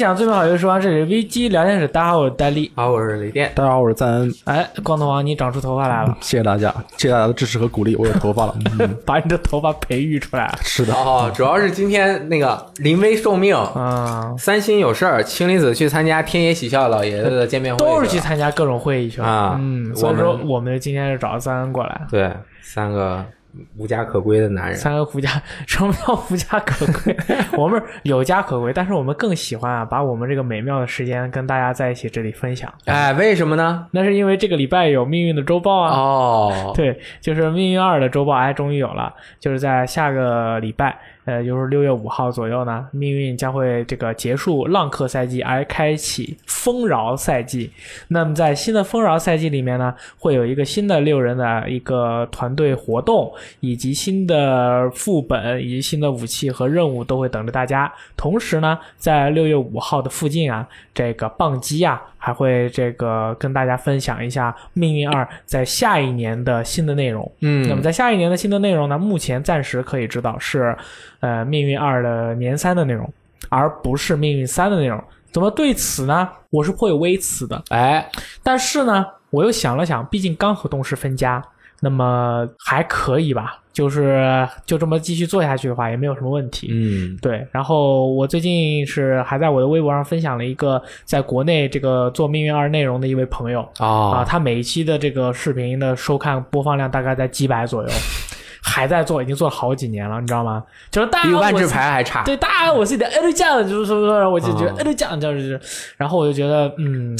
分享最美好游戏时光，这里是 VG 聊天室，大家好，我是戴丽。好，我是雷电。大家好，我是赞恩，哎，光头王，你长出头发来了，谢谢大家，谢谢大家的支持和鼓励，我有头发了。嗯，把你的头发培育出来了。是的，哦，主要是今天那个临危受命，啊、三星有事儿，氢离子去参加天野喜孝老爷子的见面会，都是去参加各种会议去了啊嗯，所以说我们今天是找了三恩过来，对三个无家可归的男人。三个无家，什么叫无家可归？我们有家可归，但是我们更喜欢啊，把我们这个美妙的时间跟大家在一起这里分享。哎，为什么呢？那是因为这个礼拜有命运的周报啊。哦，对，就是《命运二》的周报，哎，终于有了，就是在下个礼拜，呃，就是六月五号左右呢，命运将会这个结束浪客赛季，而开启丰饶赛季。那么在新的丰饶赛季里面呢，会有一个新的六人的一个团队活动，以及新的副本，以及新的武器和任务都会等着大家。同时呢，在六月五号的附近啊，这个棒机啊，还会这个跟大家分享一下《命运二》在下一年的新的内容。嗯，那么在下一年的新的内容呢，目前暂时可以知道是，呃，《命运二》的年三的内容，而不是《命运三》的内容。怎么对此呢？我是颇有微词的。哎，但是呢，我又想了想，毕竟刚和动视分家，那么还可以吧，就是就这么继续做下去的话，也没有什么问题。嗯，对，然后我最近是还在我的微博上分享了一个在国内这个做《命运二》内容的一位朋友啊，哦，他每一期的这个视频的收看播放量大概在几百左右，还在做，已经做了好几年了，你知道吗？就是大家我比万智牌还差。对，大家我自己的 L 酱，就是说说，我就觉得啊 L 酱就是，然后我就觉得，嗯，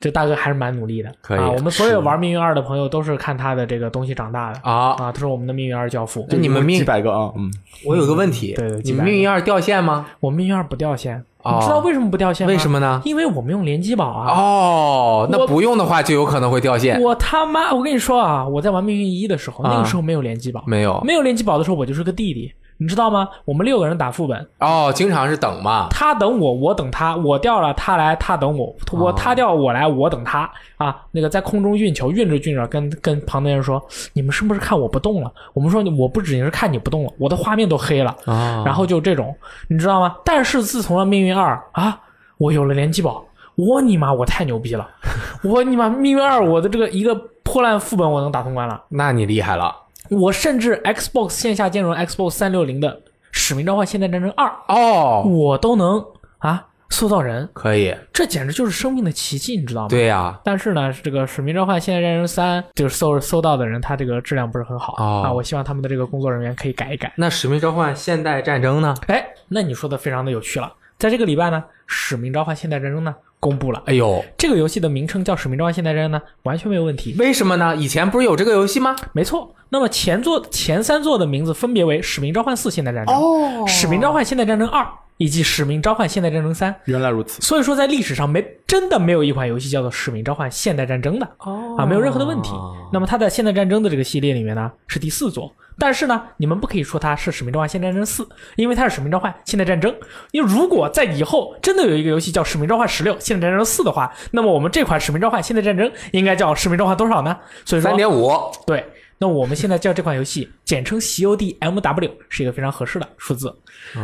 这大哥还是蛮努力的。可以啊，我们所有玩命运二的朋友都是看他的这个东西长大的啊，啊，他是我们的命运二教父。就你们命几，百个啊，嗯，我有个问题，对对你们命运二掉线吗？我命运二不掉线，哦你知道为什么不掉线吗？为什？么呢？因为我们用联机宝啊。哦，那不用的话就有可能会掉线。我他妈，我跟你说啊，我在玩命运一的时候，啊那个时候没有联机宝，没有没有联机宝的时候，我就是个弟弟，你知道吗？我们六个人打副本，哦，经常是等嘛。他等我，我等他，我掉了他来，他等我，我哦他掉我来，我等他啊。那个在空中运球，运着运着，跟跟旁边人说：“你们是不是看我不动了？”我们说：“我不仅是看你不动了，我的画面都黑了。啊，然后就这种，你知道吗？但是自从了命运二啊，我有了联机宝，我你妈我太牛逼了！我你妈命运二，我的这个一个破烂副本我能打通关了。那你厉害了我甚至 Xbox 线下兼容 Xbox 三六零的《使命召唤：现代战争二》，哦，我都能啊塑造人，可以，这简直就是生命的奇迹，你知道吗？。对呀，但是呢，这个《使命召唤：现代战争三》就是搜搜到的人，他这个质量不是很好、哦啊。我希望他们的这个工作人员可以改一改。那《使命召唤：现代战争》呢？哎，那你说的非常的有趣了。在这个礼拜呢，《使命召唤：现代战争》呢公布了，哎呦，这个游戏的名称叫《使命召唤：现代战争》呢，完全没有问题。为什么呢？以前不是有这个游戏吗？没错，那么前作前三作的名字分别为《使命召唤四：现代战争》哦使命召唤：现代战争二》以及《使命召唤：现代战争三》。原来如此，所以说，在历史上没真的没有一款游戏叫做《使命召唤：现代战争》的哦啊，没有任何的问题。那么它在《现代战争》的这个系列里面呢，是第四座。但是呢，你们不可以说它是《使命召唤：现代战争四》，因为它是《使命召唤：现代战争》。因为如果在以后真的有一个游戏叫《使命召唤十六：现代战争四》的话，那么我们这款《使命召唤：现代战争》应该叫《使命召唤》多少呢？所以说三，点五，对，那我们现在叫这款游戏简称 CODMW 是一个非常合适的数字、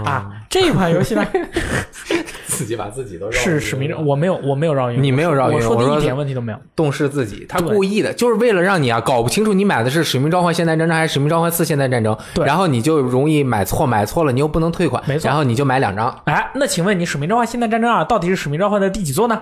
啊。这款游戏呢 自己把自己都是使命召，我没有我没有绕晕，你没有绕晕我说我说的一点问题都没有。动视自己，他故意的，就是为了让你啊搞不清楚你买的是《使命召唤：现代战争》还是《使命召唤四：现代战争》，对然后你就容易买错，买错了你又不能退款，没错然后你就买两张，哎，那请问你《使命召唤：现代战争二》到底是《使命召唤》的第几座呢？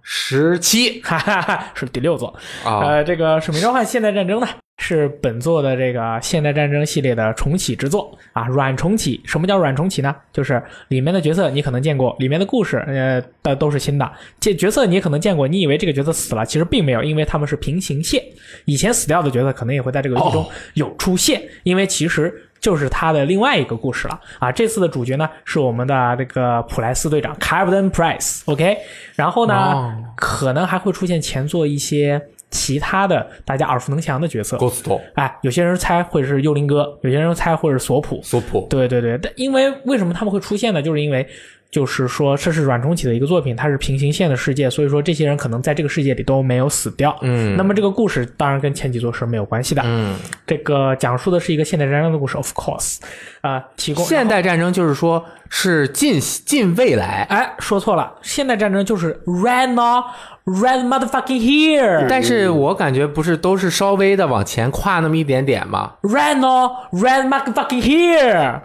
十七哈哈哈，是第六座。啊，呃，这个《使命召唤：现代战争》呢，是本作的这个现代战争系列的重启之作啊，软重启。什么叫软重启呢？就是里面的角色你可能见过，里面的故事呃的都是新的。这角色你也可能见过，你以为这个角色死了，其实并没有，因为他们是平行线。以前死掉的角色可能也会在这个游戏中哦有出现，因为其实。就是他的另外一个故事了啊！这次的主角呢是我们的这个普莱斯队长 Captain Price，OK，、然后呢、哦可能还会出现前作一些其他的大家耳熟能详的角色。Ghost 哎，有些人猜会是幽灵哥，有些人猜会是索普。索普，对对对，但因为为什么他们会出现呢？就是因为就是说这是软重启的一个作品，它是平行线的世界，所以说这些人可能在这个世界里都没有死掉。嗯，那么这个故事当然跟前几座是没有关系的。嗯，这个讲述的是一个现代战争的故事，of course，啊、提供现代战争就是说是近近未来，哎，说错了，现代战争就是 right now，right motherfucking here，但是我感觉不是都是稍微的往前跨那么一点点吗 right now，right motherfucking here，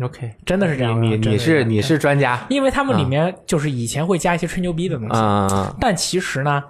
？OK，真的是这样的你你是你是专家因为他们里面就是以前会加一些吹牛逼的东西，啊但其实呢。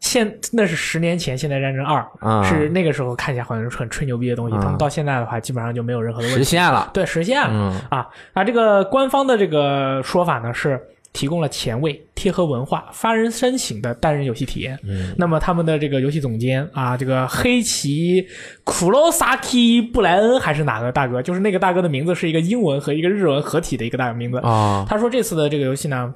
现那是十年前，现代战争二、啊是那个时候看起来好像是很吹牛逼的东西，啊他们到现在的话，基本上就没有任何的问题实。现了，对，实现了、嗯啊啊！这个官方的这个说法呢是提供了前卫、贴合文化、发人深省的单人游戏体验。嗯，那么他们的这个游戏总监啊，这个黑崎库洛萨基布莱恩还是哪个大哥？就是那个大哥的名字是一个英文和一个日文合体的一个大名字。啊，他说这次的这个游戏呢，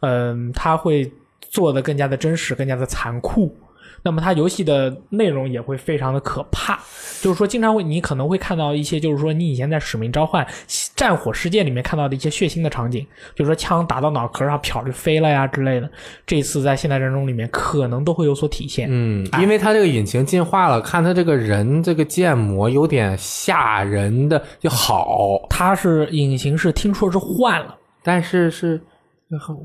嗯、他会做的更加的真实，更加的残酷。那么它游戏的内容也会非常的可怕，就是说经常会你可能会看到一些，就是说你以前在《使命召唤：战火世界》里面看到的一些血腥的场景，就是说枪打到脑壳上漂就飞了呀之类的。这次在现代战争里面可能都会有所体现。嗯，因为它这个引擎进化了，看它这个人这个建模有点吓人的就好，它是引擎是听说是换了，但是是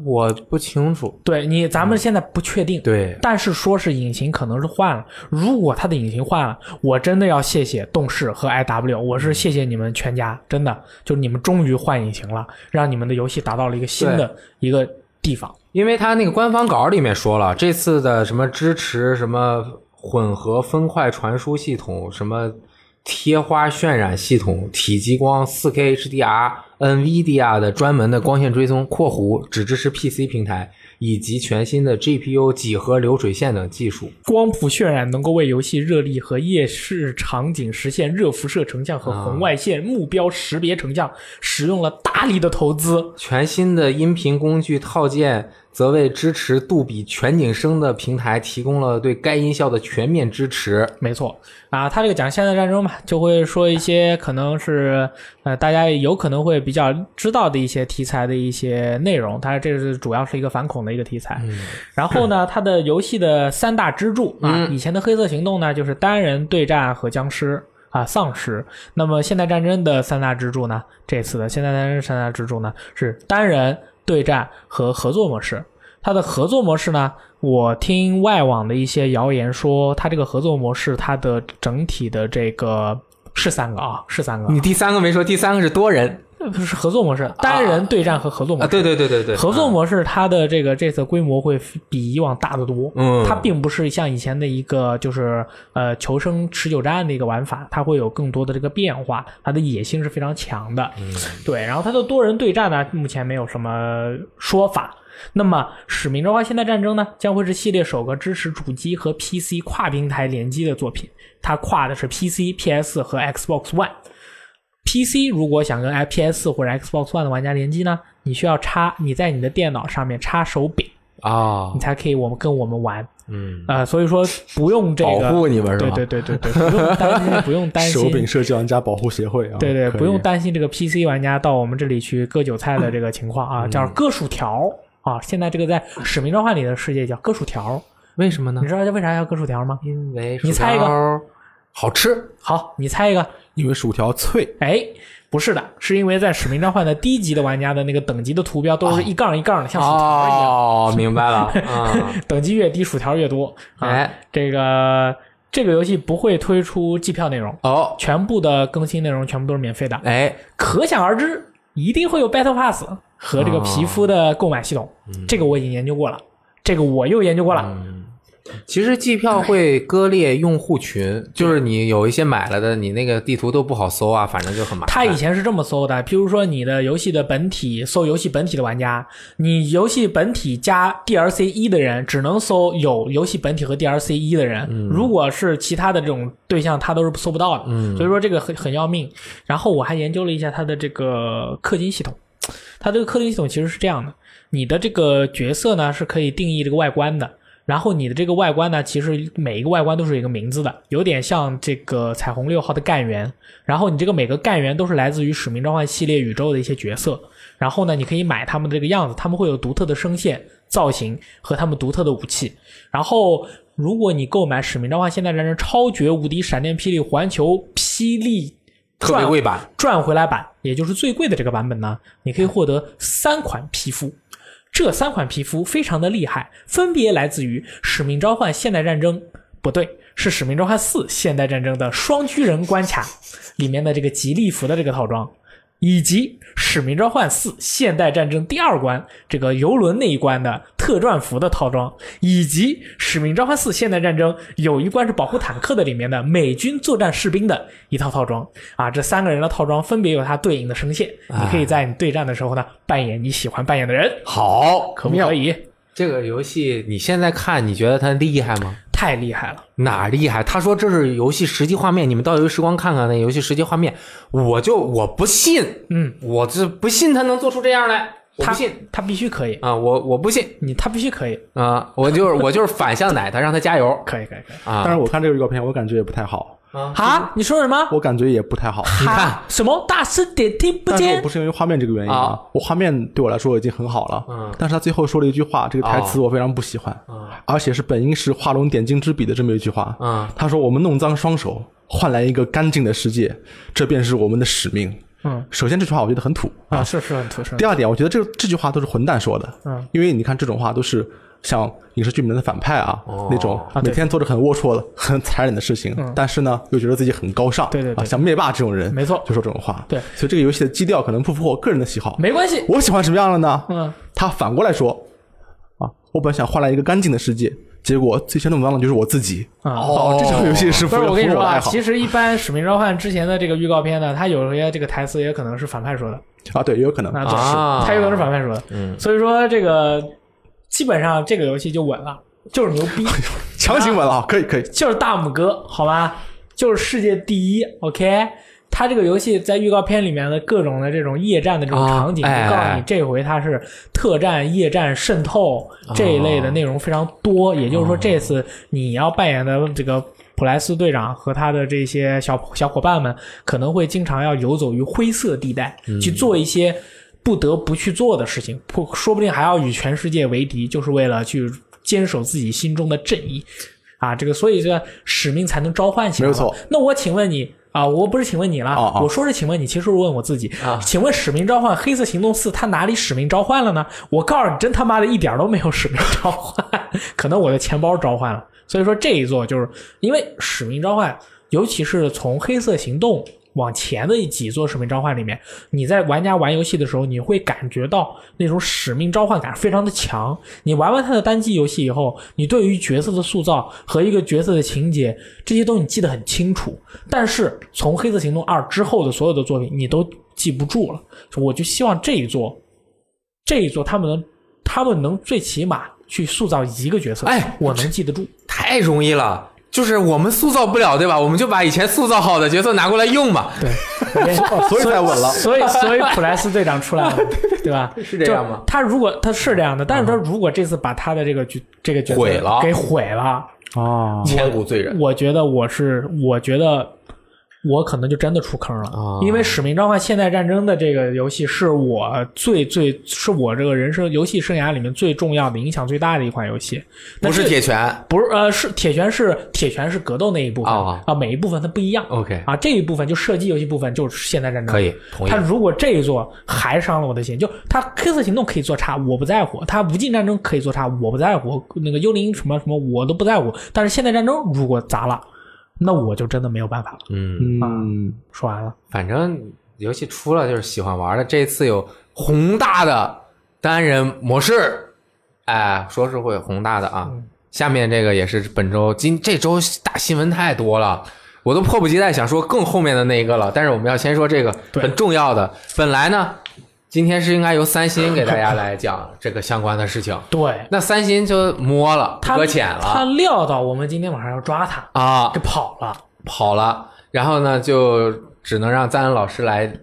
我不清楚，对你咱们现在不确定。对，但是说是引擎可能是换了，如果它的引擎换了，我真的要谢谢动视和 IW，我是谢谢你们全家，真的就是你们终于换引擎了，让你们的游戏达到了一个新的一个地方。因为它那个官方稿里面说了，这次的什么支持什么混合分块传输系统，什么贴花渲染系统，体积光 4K HDR。NVIDIA 的专门的光线追踪（括弧只支持 PC 平台）以及全新的 GPU 几何流水线等技术。光谱渲染能够为游戏热力和夜视场景实现热辐射成像和红外线目标识别成像，使用了大力的投资。全新的音频工具套件则为支持杜比全景声的平台提供了对该音效的全面支持。没错啊，他这个讲现代战争嘛，就会说一些可能是呃大家有可能会比较知道的一些题材的一些内容。它这是主要是一个反恐的一个题材。然后呢，它的游戏的三大支柱啊，以前的黑色行动呢就是单人对战和僵尸。啊，丧尸。那么现代战争的三大支柱呢？这次的现代战争三大支柱呢是单人对战和合作模式。它的合作模式呢，我听外网的一些谣言说，它这个合作模式它的整体的这个是三个啊，是三个，你第三个没说，第三个是多人不是合作模式，单人对战和合作模啊？式。对对对对对，合作模式它的这个这次规模会比以往大得多。嗯，它并不是像以前的一个就是呃求生持久战的一个玩法，它会有更多的这个变化，它的野心是非常强的。嗯对，然后它的多人对战呢，目前没有什么说法。那么，《使命召唤：现代战争》呢，将会是系列首个支持主机和 PC 跨平台联机的作品。它跨的是 PC、PS 和 Xbox One。PC 如果想跟 PS 或者 Xbox One 的玩家联机呢，你需要插你在你的电脑上面插手柄，啊你，才可以我们跟我们玩。嗯，呃，所以说不用这个保个，护你们是吧？对对对对对，不用担心，不用担心手柄，设计玩家保护协会啊，对对，不用担心这个 PC 玩家到我们这里去割韭菜的 这个情况啊，叫割薯条啊。现在这个在使命召唤里的世界叫割薯条，为什么呢你？知道为啥要割薯条吗？因为你猜一个薯条好吃好，你猜一个，因为薯条脆，哎。不是的，是因为在使命召唤的低级的玩家的那个等级的图标都是一杠一杠的，像薯条一样。哦，明白了啊，等级越低，薯条越多。啊、哎，这个这个游戏不会推出季票内容，哦，全部的更新内容全部都是免费的。哎，可想而知，一定会有 Battle Pass 和这个皮肤的购买系统。这个我已经研究过了，这个我又研究过了。其实季票会割裂用户群，就是你有一些买了的，你那个地图都不好搜啊，反正就很麻烦。他以前是这么搜的，譬如说你的游戏的本体搜游戏本体的玩家，你游戏本体加 DLC 一的人只能搜有游戏本体和 DLC 一的人，如果是其他的这种对象，他都是搜不到的。嗯所以说这个很很要命。然后我还研究了一下它的这个氪金系统，它这个氪金系统其实是这样的：你的这个角色呢是可以定义这个外观的。然后你的这个外观呢，其实每一个外观都是有一个名字的，有点像这个彩虹六号的干员。然后你这个每个干员都是来自于使命召唤系列宇宙的一些角色。然后呢，你可以买他们的这个样子，他们会有独特的声线、造型和他们独特的武器。然后，如果你购买使命召唤现代战争超绝无敌闪电霹雳环球霹雳特别贵版，赚回来版，也就是最贵的这个版本呢，你可以获得三款皮肤。这三款皮肤非常的厉害，分别来自于《使命召唤：现代战争》，不对，是《使命召唤四：现代战争》的双巨人关卡里面的这个吉利服的这个套装，以及《使命召唤四：现代战争》第二关这个游轮那一关的特战服的套装，以及《使命召唤四：现代战争》有一关是保护坦克的里面的美军作战士兵的一套套装啊，这三个人的套装分别有它对应的声线，你可以在你对战的时候呢扮演你喜欢扮演的人，好，可不可以？这个游戏你现在看，你觉得它厉害吗？太厉害了！哪儿厉害？他说这是游戏实际画面，你们到游戏时光看看那游戏实际画面，我就我不信，嗯，我这不信他能做出这样来，我他不信。他必须可以，啊，我我不信。你他必须可以，啊，我就是我就是反向奶他，让他加油。可以可以可以。啊！但是我看这个预告片，我感觉也不太好，啊！你说什么？我感觉也不太好。你看什么？大声点，听不见但是我不。是因为画面这个原因啊啊，我画面对我来说已经很好了，嗯但是他最后说了一句话，这个台词我非常不喜欢，而且是本应是画龙点睛之笔的这么一句话。嗯他说：“我们弄脏双手，换来一个干净的世界，这便是我们的使命。”嗯，首先这句话我觉得很土啊，是是很土，是第二点，我觉得这这句话都是混蛋说的，嗯，因为你看这种话都是像影视剧里面的反派啊、哦。那种啊每天做着很龌龊的、很残忍的事情，但是呢又觉得自己很高尚，对对对。啊，像灭霸这种人，没错。就说这种话，对。所以这个游戏的基调可能不符合我个人的喜好，没关系。我喜欢什么样的呢？嗯，他反过来说，啊，我本想换来一个干净的世界，结果最先弄脏的就是我自己，啊。哦，这种游戏是不是符合我跟你说其实一般《使命召唤》之前的这个预告片呢，它有些这个台词也可能是反派说的，啊，对，也有可能，啊。它有可能是反派说的。嗯，所以说这个基本上这个游戏就稳了，就是牛逼，强行稳了，啊可以可以，就是大拇哥，好吧，就是世界第一，OK。它这个游戏在预告片里面的各种的这种夜战的这种场景，就告诉你这回它是特战、夜战、渗透这一类的内容非常多。也就是说，这次你要扮演的这个普莱斯队长和他的这些小小伙伴们，可能会经常要游走于灰色地带，去做一些不得不去做的事情，不说不定还要与全世界为敌，就是为了去坚守自己心中的正义。啊，这个所以这个使命才能召唤起来。没错。那我请问你啊，我不是请问你了，哦哦我说是请问你，其实是问我自己啊请问使命召唤黑色行动四它哪里使命召唤了呢？我告诉你，真他妈的一点都没有使命召唤，可能我的钱包召唤了。所以说这一座就是因为使命召唤，尤其是从黑色行动。往前的几座使命召唤里面，你在玩家玩游戏的时候，你会感觉到那种使命召唤感非常的强。你玩完它的单机游戏以后，你对于角色的塑造和一个角色的情节这些东西你记得很清楚，但是从《黑色行动二》之后的所有的作品，你都记不住了。我就希望这一座，这一座他们能，他们能最起码去塑造一个角色，哎我能记得住。太容易了。就是我们塑造不了，对吧？我们就把以前塑造好的角色拿过来用嘛。对，所以才稳了。所以，所以普莱斯队长出来了，对吧？是这样吗他如果他是这样的，但是他如果这次把他的这个角这个角色毁了给毁了，啊，千古罪人。我觉得我是，我觉得我可能就真的出坑了，啊因为《使命召唤：现代战争》的这个游戏是我最最是我这个人生游戏生涯里面最重要的、影响最大的一款游戏。那不是铁拳不是呃，是铁拳是铁拳是格斗那一部分哦啊，每一部分它不一样。，OK，啊，这一部分就射击游戏部分就是现代战争，可以同意他。如果这一座还伤了我的心，就他黑色行动可以做差，我不在乎；他无尽战争可以做差，我不在乎；那个幽灵什么什么我都不在乎。但是现代战争如果砸了，那我就真的没有办法了。嗯，嗯，说完了，反正游戏出了就是喜欢玩的。这次有宏大的单人模式，哎，说是会宏大的啊。下面这个也是本周今这周大新闻太多了。我都迫不及待想说更后面的那一个了，但是我们要先说这个很重要的。本来呢，今天是应该由三星给大家来讲这个相关的事情，对。那三星就摸了，搁浅了。他料到我们今天晚上要抓他，啊。就，跑了。跑了，然后呢，就只能让赞恩老师来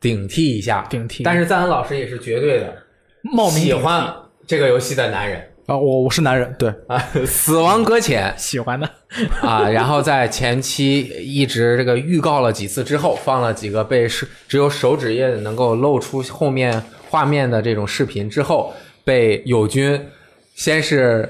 顶替一下。顶替。但是赞恩老师也是绝对的冒名喜欢这个游戏的男人，啊，我我是男人，对，啊，死亡搁浅 喜欢的，啊，然后在前期一直这个预告了几次之后，放了几个被是只有手指印能够露出后面画面的这种视频之后，被友军先是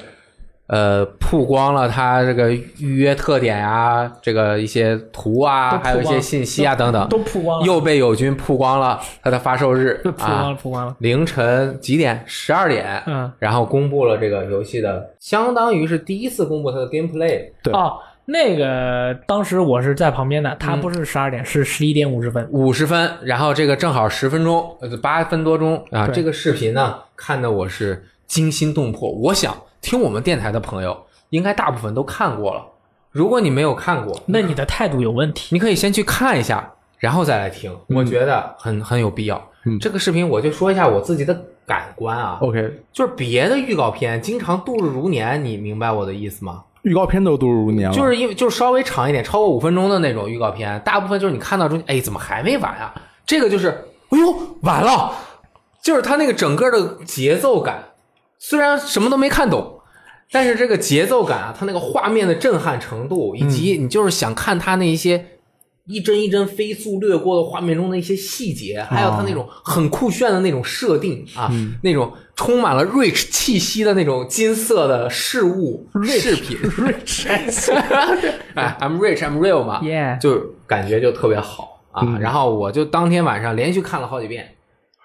呃曝光了他这个预约特点啊、这个一些图啊，还有一些信息啊等等，都曝光了，又被友军曝光了他的发售日曝光了，啊，曝光了。凌晨几点？十二点。嗯，然后公布了这个游戏的，相当于是第一次公布它的 gameplay。对哦，那个当时我是在旁边的，嗯他不是十二点，是十一点五十分。五十分，然后这个正好十分钟，呃，八分多钟啊。这个视频呢，看的我是惊心动魄。我想听我们电台的朋友，应该大部分都看过了。如果你没有看过，那你的态度有问题。你可以先去看一下，然后再来听。嗯我觉得很很有必要。嗯这个视频我就说一下我自己的感官啊，OK，就是别的预告片经常度日如年，你明白我的意思吗？预告片都度日如年了，就是因为就是稍微长一点，超过五分钟的那种预告片，大部分就是你看到中间，哎，怎么还没完啊？这个就是，哎呦，完了，就是它那个整个的节奏感，虽然什么都没看懂，但是这个节奏感啊，它那个画面的震撼程度，以及你就是想看它那一些。一帧一帧飞速掠过的画面中的一些细节，还有它那种很酷炫的那种设定啊，那种充满了 rich 气息的那种金色的事物饰品，Rich，哎，I'm rich, I'm real 嘛。Yeah 就感觉就特别好啊。嗯。然后我就当天晚上连续看了好几遍，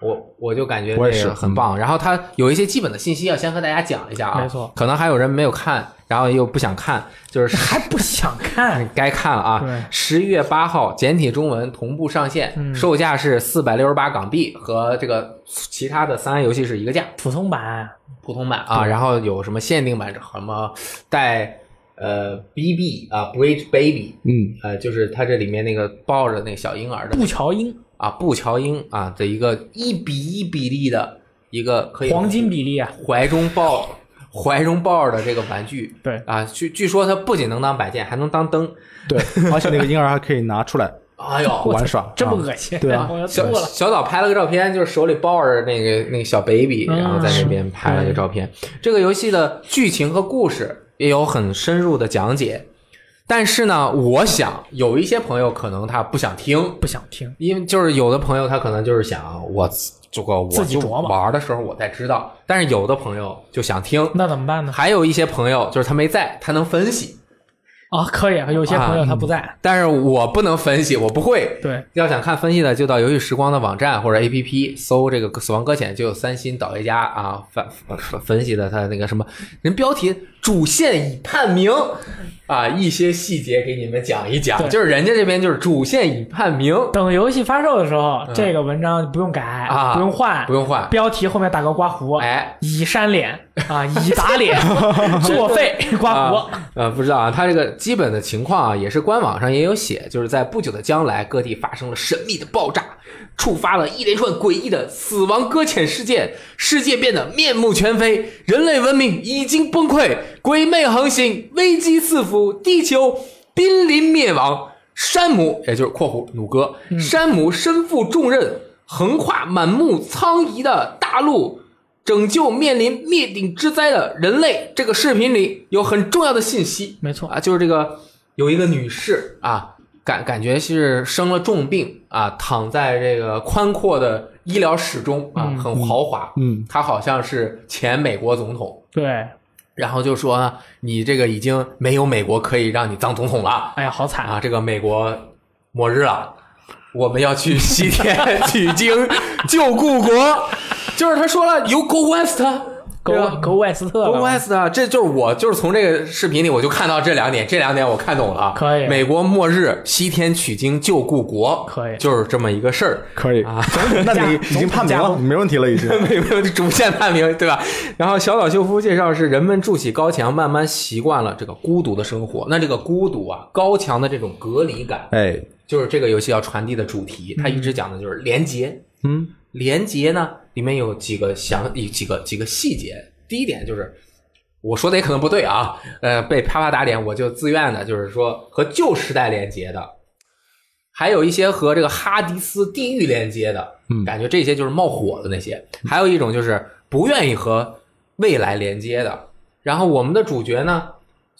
我我就感觉我也是那个很棒。然后它有一些基本的信息要先和大家讲一下啊，没错可能还有人没有看，然后又不想看，就是 还不想看？该看了啊对！十一月八号简体中文同步上线，嗯售价是四百六十八港币，和这个其他的三 A 游戏是一个价。普通版普通版啊，然后有什么限定版，什么带呃 BB 啊 Bridge Baby，嗯，呃，就是它这里面那个抱着那个小婴儿的布乔英啊布乔英啊的一个一比一比例的一个可以黄金比例啊，怀中抱怀中抱着的这个玩具对，啊，据据说它不仅能当摆件，还能当灯。对，而且那个婴儿还可以拿出来 哎呦，玩耍，这么啊恶心，对啊 小。小岛拍了个照片，就是手里抱着那个那个小 baby，嗯然后在那边拍了个照片。这个游戏的剧情和故事也有很深入的讲解，但是呢，我想有一些朋友可能他不想听，不想听，因为就是有的朋友他可能就是想我这个我就自己琢磨。玩的时候我再知道，但是有的朋友就想听，那怎么办呢？还有一些朋友就是他没在，他能分析，啊，可以，有些朋友他不在，但是我不能分析，我不会。对，要想看分析的，就到游戏时光的网站或者 APP 搜这个《死亡搁浅》，就有三星导业家啊分分分析的他那个什么人标题主线已判明啊，一些细节给你们讲一讲。对就是人家这边就是主线已判明，等游戏发售的时候，这个文章不用改嗯啊不用换，不用换。标题后面打个刮胡，哎，已删脸啊，已打脸，作废刮胡。啊，呃，不知道啊，他这个基本的情况啊，也是官网上也有写，就是在不久的将来，各地发生了神秘的爆炸，触发了一连串诡异的死亡搁浅事件，世界变得面目全非，人类文明已经崩溃，鬼魅横行，危机四伏，地球濒临灭亡。山姆，也就是（括弧弩哥），山姆身负重任，横跨满目苍夷的大陆，拯救面临灭顶之灾的人类。这个视频里有很重要的信息，没错啊，就是这个有一个女士啊，感感觉是生了重病啊，躺在这个宽阔的医疗室中啊，嗯很豪华。嗯，她好像是前美国总统，对，然后就说你这个已经没有美国可以让你当总统了哎呀，好惨！啊，这个美国末日了。我们要去西天 取经救故国，就是他说了，You go west，狗对吧狗外斯特 Go 了，West 啊，这就是我就是从这个视频里我就看到这两点，这两点我看懂了啊。可以美国末日，西天取经救故国，可以就是这么一个事儿。可以啊，那你已经判明了，没问题了，已经。没有主线判明，对吧？然后小岛秀夫介绍是人们筑起高墙，慢慢习惯了这个孤独的生活。那这个孤独啊，高墙的这种隔离感，哎，就是这个游戏要传递的主题。它一直讲的就是连接，嗯，连接呢，里面有几个详几个几个细节。第一点就是，我说的也可能不对啊，呃，被啪啪打脸，我就自愿的，就是说和旧时代连接的，还有一些和这个哈迪斯地狱连接的，嗯感觉这些就是冒火的那些。还有一种就是不愿意和未来连接的。然后我们的主角呢，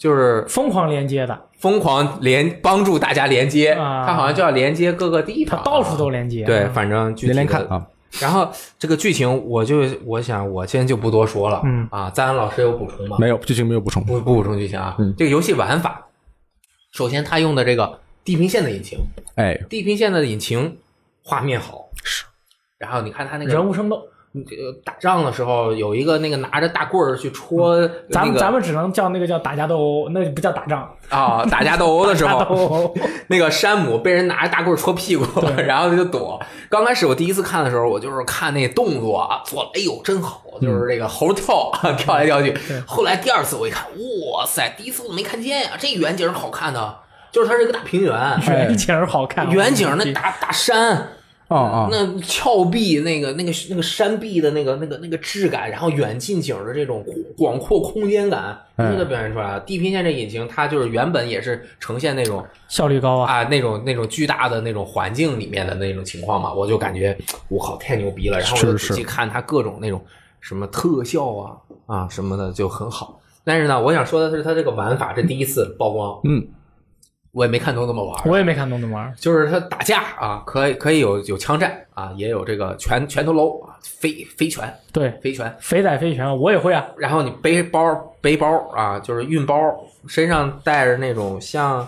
就是疯狂连接的，疯狂连帮助大家连接，啊他好像就要连接各个地方，它到处都连接。对，反正具体的连连看啊。然后这个剧情，我就我想，我现在就不多说了。嗯啊，赞恩老师有补充吗？没有剧情没有补充，不不补充剧情啊。嗯这个游戏玩法，首先他用的这个地平线的引擎，哎，地平线的引擎画面好是。然后你看他那个人物生动。这个打仗的时候，有一个那个拿着大棍儿去戳那个、嗯咱们咱们只能叫那个叫打架斗殴，那不叫打仗。啊打架斗殴的时候，那个山姆被人拿着大棍儿戳屁股，然后他就躲。刚开始我第一次看的时候，我就是看那动作啊，做了哎呦真好，就是这个猴跳啊跳来跳去。后来第二次我一看，哇塞，第一次我没看见呀、这远景好看的，就是它是一个大平原，远景好看，远景那大大山。啊啊，那峭壁，那个那个那个山壁的那个那个那个质感，然后远近景的这种广阔空间感，哎真的表现出来了。地平线这引擎，它就是原本也是呈现那种效率高啊。啊那种那种巨大的那种环境里面的那种情况嘛，我就感觉我靠太牛逼了。然后我就是仔细看它各种那种什么特效啊啊什么的就很好。但是呢，我想说的是，它这个玩法这第一次曝光，嗯，我也没看懂怎么玩。我也没看懂怎么玩。就是他打架啊，可以可以有有枪战啊，也有这个拳拳头楼啊，飞飞拳对，飞拳，肥仔飞拳我也会啊。然后你背包背包啊，就是运包，身上带着那种像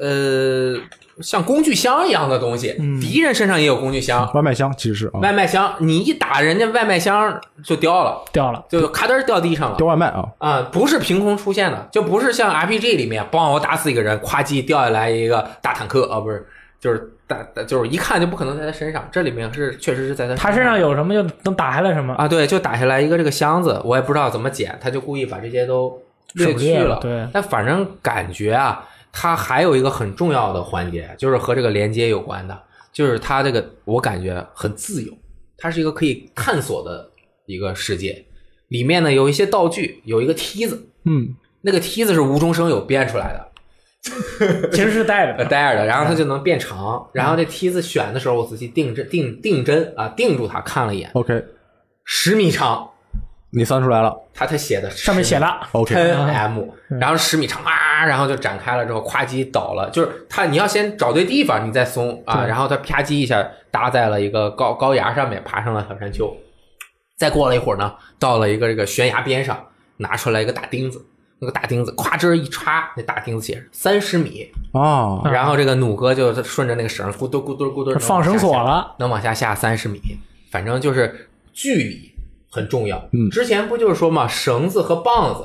呃像工具箱一样的东西，嗯敌人身上也有工具箱。外卖箱其实是啊，外卖箱，你一打人家外卖箱就掉了，掉了，就咔噔掉地上了掉。外卖啊，啊、不是凭空出现的，就不是像 RPG 里面，帮我打死一个人，咵叽掉下来一个大坦克啊，不是，就是打，就是一看就不可能在他身上。这里面是确实是在他他身上有什么就能打下来什么。啊，对，就打下来一个这个箱子，我也不知道怎么捡，他就故意把这些都略省去了对但反正感觉啊，它还有一个很重要的环节，就是和这个连接有关的，就是它这个我感觉很自由，它是一个可以探索的一个世界，里面呢有一些道具，有一个梯子，嗯，那个梯子是无中生有编出来的，其实是带呃，着的。带着的，然后它就能变长。然后这梯子选的时候，我仔细定针定定针啊，定住它看了一眼，OK，十米长，你算出来了。它它写的上面写了 OK，ten m，然后十米长啊，然后就展开了之后，咵叽倒了，就是他你要先找对地方，你再松啊，然后他啪叽一下搭在了一个高高崖上面，爬上了小山丘。再过了一会儿呢，到了一个这个悬崖边上，拿出来一个大钉子，那个大钉子咵吱一插，那大钉子写三十米，啊，嗯然后这个弩哥就顺着那个绳咕嘟咕嘟咕嘟放绳索了，能往下下三十米，反正就是距离很重要。嗯之前不就是说嘛，绳子和棒子，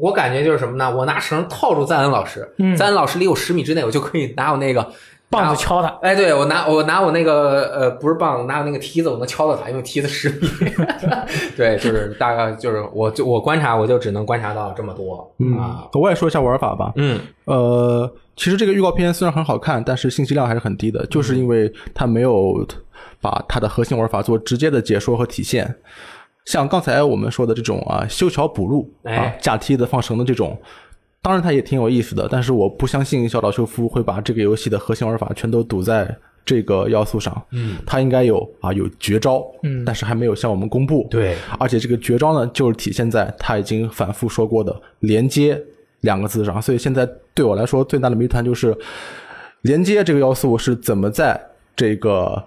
我感觉就是什么呢？我拿绳套住赞恩老师，嗯赞恩老师离我十米之内，我就可以拿我那个棒子。敲他，哎，对我拿我拿我那个呃不是棒子，拿我那个梯子，我能敲到他，因为梯子十米。对，就是大概就是我就我观察，我就只能观察到这么多、嗯啊。，我也说一下玩法吧。嗯呃，其实这个预告片虽然很好看，但是信息量还是很低的，就是因为它没有把它的核心玩法做直接的解说和体现。像刚才我们说的这种啊，修桥补路啊哎，架梯子放绳的这种，当然它也挺有意思的，但是我不相信小岛秀夫会把这个游戏的核心玩法全都赌在这个要素上。嗯，他应该有啊有绝招，嗯但是还没有向我们公布。对，而且这个绝招呢，就是体现在他已经反复说过的“连接”两个字上。所以现在对我来说最大的谜团就是，连接这个要素是怎么在这个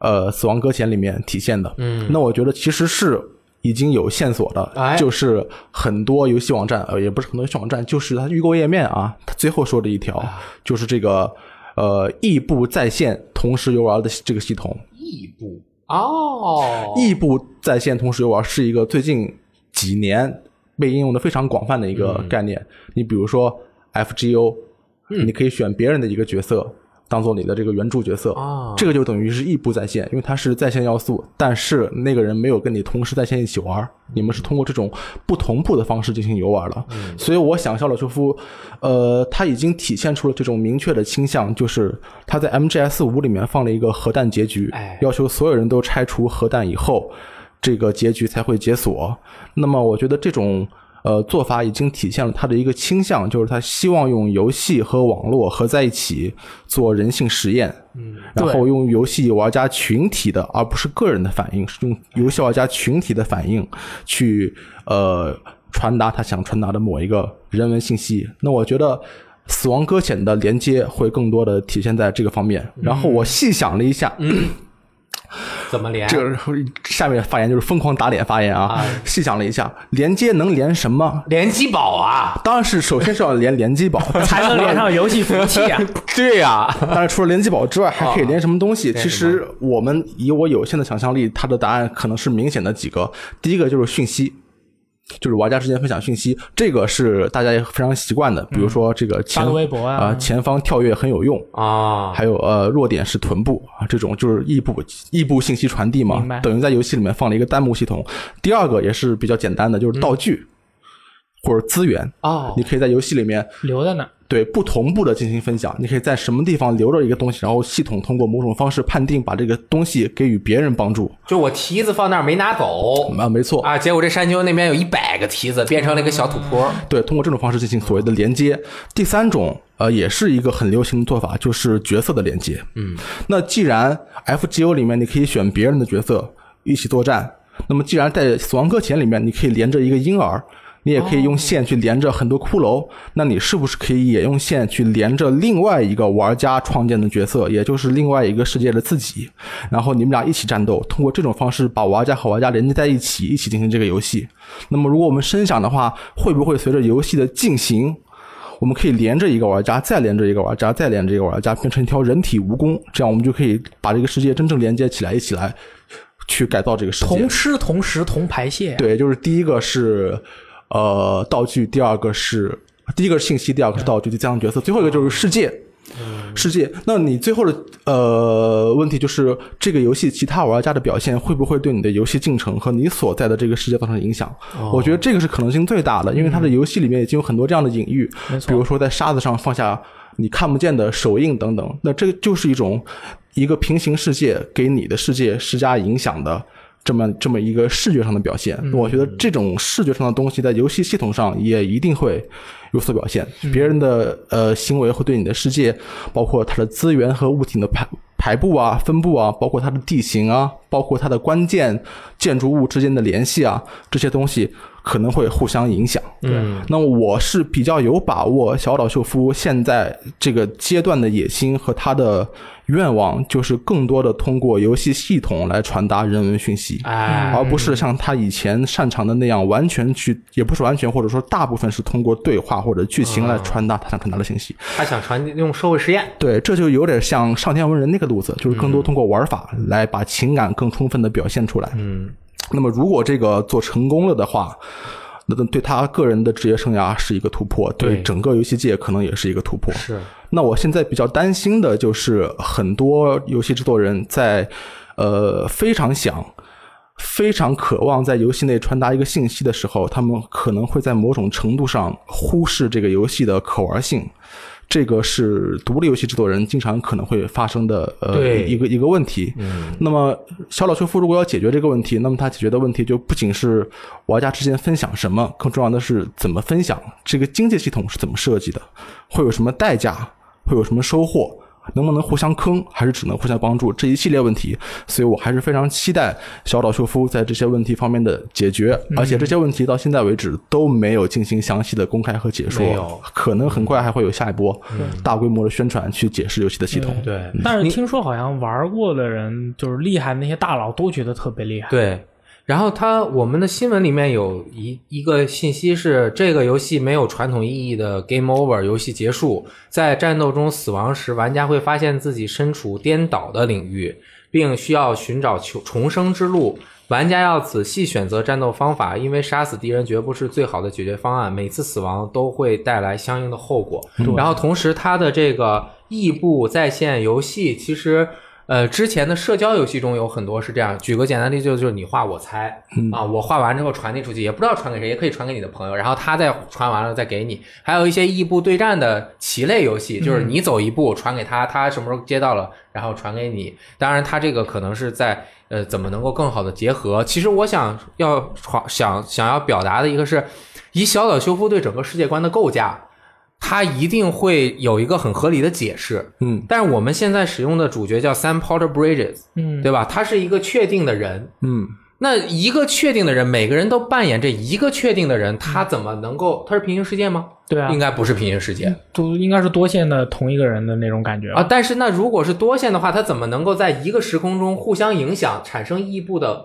呃《死亡搁浅》里面体现的？嗯，那我觉得其实是已经有线索的，哎。就是很多游戏网站，呃，也不是很多游戏网站，就是它预购页面啊，它最后说的一条，就是这个呃异步在线同时游玩的这个系统。异步。哦，异步在线同时游玩是一个最近几年被应用的非常广泛的一个概念。你比如说 FGO，、你可以选别人的一个角色当做你的这个原著角色，啊这个就等于是异步在线，因为它是在线要素，但是那个人没有跟你同时在线一起玩，你们是通过这种不同步的方式进行游玩的。所以我想，小岛秀夫，呃，他已经体现出了这种明确的倾向，就是他在 MGS 五里面放了一个核弹结局，哎要求所有人都拆除核弹以后，这个结局才会解锁。那么，我觉得这种呃做法已经体现了他的一个倾向，就是他希望用游戏和网络合在一起做人性实验。嗯，然后用游戏玩家群体的，而不是个人的反应，是用游戏玩家群体的反应去呃传达他想传达的某一个人文信息。那我觉得《死亡搁浅》的连接会更多的体现在这个方面。然后我细想了一下，怎么连？这个下面发言就是疯狂打脸发言啊！细想了一下，连接能连什么？连机宝啊！当然是首先是要连联机宝，才能连上游戏服务器啊！对呀、但是除了联机宝之外，还可以连什么东西？其实我们以我有限的想象力，它的答案可能是明显的几个。第一个就是讯息。就是玩家之间分享讯息，这个是大家也非常习惯的。比如说这个前啊呃前方跳跃很有用，啊，还有呃弱点是臀部啊，这种就是异步异步信息传递嘛，等于在游戏里面放了一个弹幕系统。第二个也是比较简单的，就是道具、或者资源，哦你可以在游戏里面留在那儿。对不同步的进行分享。你可以在什么地方留着一个东西，然后系统通过某种方式判定把这个东西给予别人帮助就我蹄子放那儿没拿走啊，没错。啊，结果这山丘那边有一百个蹄子，变成了一个小土坡。对，通过这种方式进行所谓的连接。第三种，呃，也是一个很流行的做法，就是角色的连接。嗯，那既然 FGO 里面你可以选别人的角色一起作战，那么既然在死亡搁浅里面你可以连着一个婴儿。你也可以用线去连着很多骷髅，那你是不是可以也用线去连着另外一个玩家创建的角色，也就是另外一个世界的自己？然后你们俩一起战斗，通过这种方式把玩家和玩家连接在一起，一起进行这个游戏。那么如果我们深想的话，会不会随着游戏的进行，我们可以连着一个玩家，再连着一个玩家，再连着一个玩家，变成一条人体蜈蚣，这样我们就可以把这个世界真正连接起来，一起来去改造这个世界同。吃同食同排泄，对，就是第一个是呃道具，第二个是第一个是信息，第二个是道具，第三个角色，最后一个就是世界。世界，那你最后的呃问题就是，这个游戏其他玩家的表现会不会对你的游戏进程和你所在的这个世界造成影响？我觉得这个是可能性最大的，因为它的游戏里面已经有很多这样的隐喻，比如说在沙子上放下你看不见的手印等等，那这就是一种一个平行世界给你的世界施加影响的。这么这么一个视觉上的表现，我觉得这种视觉上的东西在游戏系统上也一定会有所表现。别人的呃行为会对你的世界，包括它的资源和物品的排排布啊、分布啊，包括它的地形啊，包括它的关键建筑物之间的联系啊，这些东西可能会互相影响。嗯，那我是比较有把握，小岛秀夫现在这个阶段的野心和他的愿望，就是更多的通过游戏系统来传达人文讯息。哎，而不是像他以前擅长的那样，完全去，也不是完全，或者说大部分是通过对话或者剧情来传达他想传达的信息。他想传用社会实验。对，这就有点像上天文人那个路子，就是更多通过玩法来把情感更充分的表现出来。嗯，那么如果这个做成功了的话，那对他个人的职业生涯是一个突破，对对整个游戏界可能也是一个突破。是，那我现在比较担心的就是很多游戏制作人在呃非常想。非常渴望在游戏内传达一个信息的时候，他们可能会在某种程度上忽视这个游戏的可玩性。这个是独立游戏制作人经常可能会发生的呃对一个一个问题。嗯，那么小岛秀夫如果要解决这个问题，那么他解决的问题就不仅是玩家之间分享什么，更重要的是怎么分享，这个经济系统是怎么设计的，会有什么代价，会有什么收获。能不能互相坑，还是只能互相帮助？这一系列问题，所以我还是非常期待小岛秀夫在这些问题方面的解决。而且这些问题到现在为止都没有进行详细的公开和解说，可能很快还会有下一波大规模的宣传去解释游戏的系统。对，但是听说好像玩过的人，就是厉害那些大佬都觉得特别厉害。对，然后它我们的新闻里面有一一个信息是，这个游戏没有传统意义的 game over，游戏结束。在战斗中死亡时，玩家会发现自己身处颠倒的领域，并需要寻找求重生之路。玩家要仔细选择战斗方法，因为杀死敌人绝不是最好的解决方案。每次死亡都会带来相应的后果。然后同时，它的这个异步在线游戏其实。呃，之前的社交游戏中有很多是这样。举个简单例子，就是你画我猜、啊，我画完之后传递出去，也不知道传给谁，也可以传给你的朋友，然后他再传完了再给你。还有一些异步对战的棋类游戏，就是你走一步传给他，他什么时候接到了，然后传给你。当然，他这个可能是在呃怎么能够更好的结合。其实我想要传想想要表达的一个是。以小岛修夫对整个世界观的构架，他一定会有一个很合理的解释。嗯但是我们现在使用的主角叫 Sam Porter Bridges，嗯，对吧？他是一个确定的人，嗯，那一个确定的人，每个人都扮演这一个确定的人，他怎么能够？他是平行世界吗？对啊应，该不是平行世界都应该是多线的同一个人的那种感觉啊。。但是那如果是多线的话，他怎么能够在一个时空中互相影响，产生异步的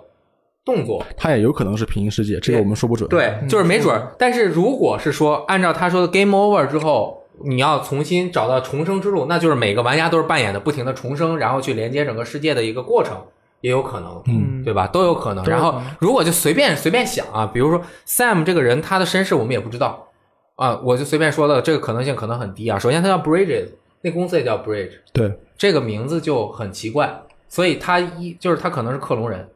动作？它也有可能是平行世界，这个我们说不准。对，就是没准儿。但是如果是说按照他说的 game over 之后，你要重新找到重生之路，那就是每个玩家都是扮演的不停的重生，然后去连接整个世界的一个过程，也有可能。嗯，对吧？都有可能。然后如果就随便随便想啊，比如说 Sam 这个人，他的身世我们也不知道啊，我就随便说的，这个可能性可能很低啊。首先他叫 Bridges，那公司也叫 Bridge，对，这个名字就很奇怪，所以他一就是他可能是克隆人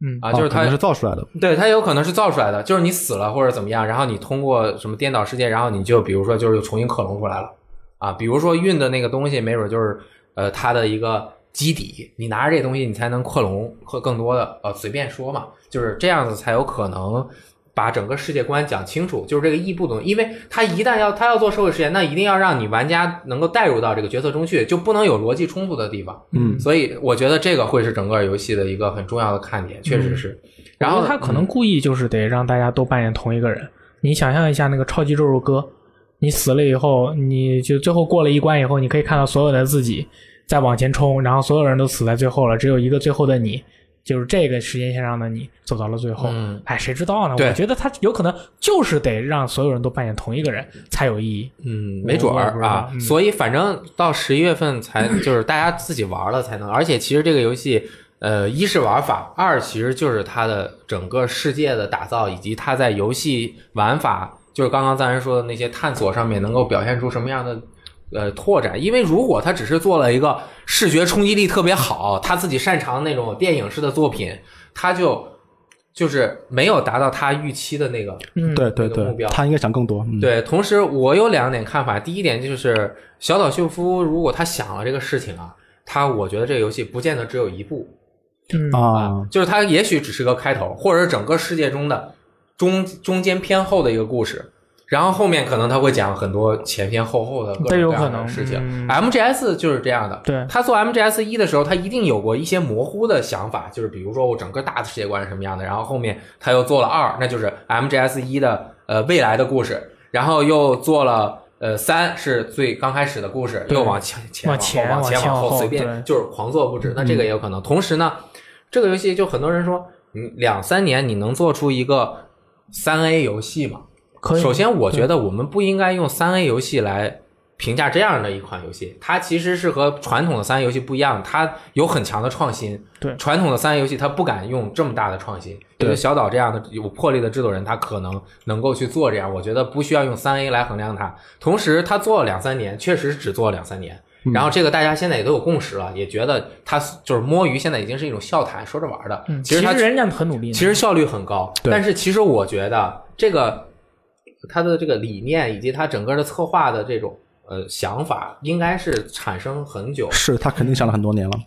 嗯啊，就是它、哦是造出来的。对它有可能是造出来的，就是你死了或者怎么样，然后你通过什么颠倒世界，然后你就比如说就是又重新克隆出来了啊，比如说运的那个东西，没准就是呃它的一个基底，你拿着这东西你才能克隆克更多的呃随便说嘛，就是这样子才有可能。把整个世界观讲清楚，就是这个异步的东西，因为他一旦要他要做社会实验，那一定要让你玩家能够带入到这个角色中去，就不能有逻辑冲突的地方。嗯，所以我觉得这个会是整个游戏的一个很重要的看点，确实是。然后他可能故意就是得让大家都扮演同一个人。你想象一下那个超级肉肉哥，你死了以后，你就最后过了一关以后，你可以看到所有的自己在往前冲，然后所有人都死在最后了，只有一个最后的你，就是这个时间线上的你走到了最后。嗯哎，谁知道呢？我觉得他有可能就是得让所有人都扮演同一个人才有意义。嗯，没准儿啊，嗯所以反正到十一月份才就是大家自己玩了才能，而且其实这个游戏，呃，一是玩法，二其实就是它的整个世界的打造，以及它在游戏玩法，就是刚刚咱说的那些探索上面能够表现出什么样的。呃，拓展，因为如果他只是做了一个视觉冲击力特别好，他自己擅长那种电影式的作品，他就就是没有达到他预期的那个嗯，对对对这个目标，他应该想更多。嗯，对，同时我有两点看法。第一点就是小岛秀夫如果他想了这个事情啊，他我觉得这个游戏不见得只有一部嗯啊，就是它也许只是个开头，或者是整个世界中的中中间偏后的一个故事。然后后面可能他会讲很多前前后后的各种各样的事情。嗯 MGS 就是这样的，对他做 MGS 一的时候，他一定有过一些模糊的想法，就是比如说我整个大的世界观是什么样的，然后后面他又做了二，那就是 MGS 一的呃未来的故事，然后又做了。呃，三是最刚开始的故事，对又往前前往前往前往后后随便就是狂做不止，那这个也有可能。同时呢，这个游戏就很多人说，嗯，两三年你能做出一个三 A 游戏吗？可以。首先，我觉得我们不应该用三 A 游戏来评价这样的一款游戏，它其实是和传统的三 A 游戏不一样，它有很强的创新。对传统的三 A 游戏，它不敢用这么大的创新。对有小岛这样的有魄力的制作人，他可能能够去做这样。我觉得不需要用三 A 来衡量它。同时，他做了两三年，确实只做了两三年。然后这个大家现在也都有共识了，也觉得他就是摸鱼，现在已经是一种笑谈，说着玩的。嗯，其实他人家很努力。其实效率很高，对但是其实我觉得这个它的这个理念以及它整个的策划的这种呃想法，应该是产生很久，是他肯定想了很多年了。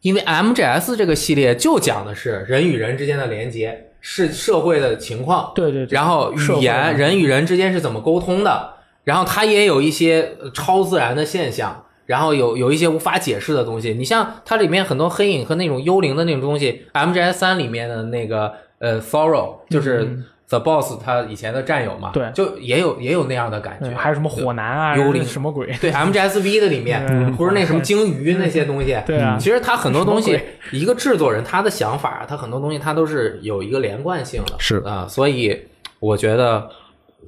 因为 MGS 这个系列就讲的是人与人之间的连接，是社会的情况，对对对，然后语言人与人之间是怎么沟通的，然后它也有一些呃超自然的现象，然后有有一些无法解释的东西。你像它里面很多黑影和那种幽灵的那种东西，MGS 三里面的那个呃 Thorough 就是。The Boss 他以前的战友嘛，嗯对。就也有也有那样的感觉，还有什么火男啊，幽灵。什么鬼？对 MGSV 的里面，嗯。不是那什么鲸鱼那些东西，对啊。其实他很多东西，一个制作人他的想法，他很多东西他都是有一个连贯性的，是。啊，所以我觉得。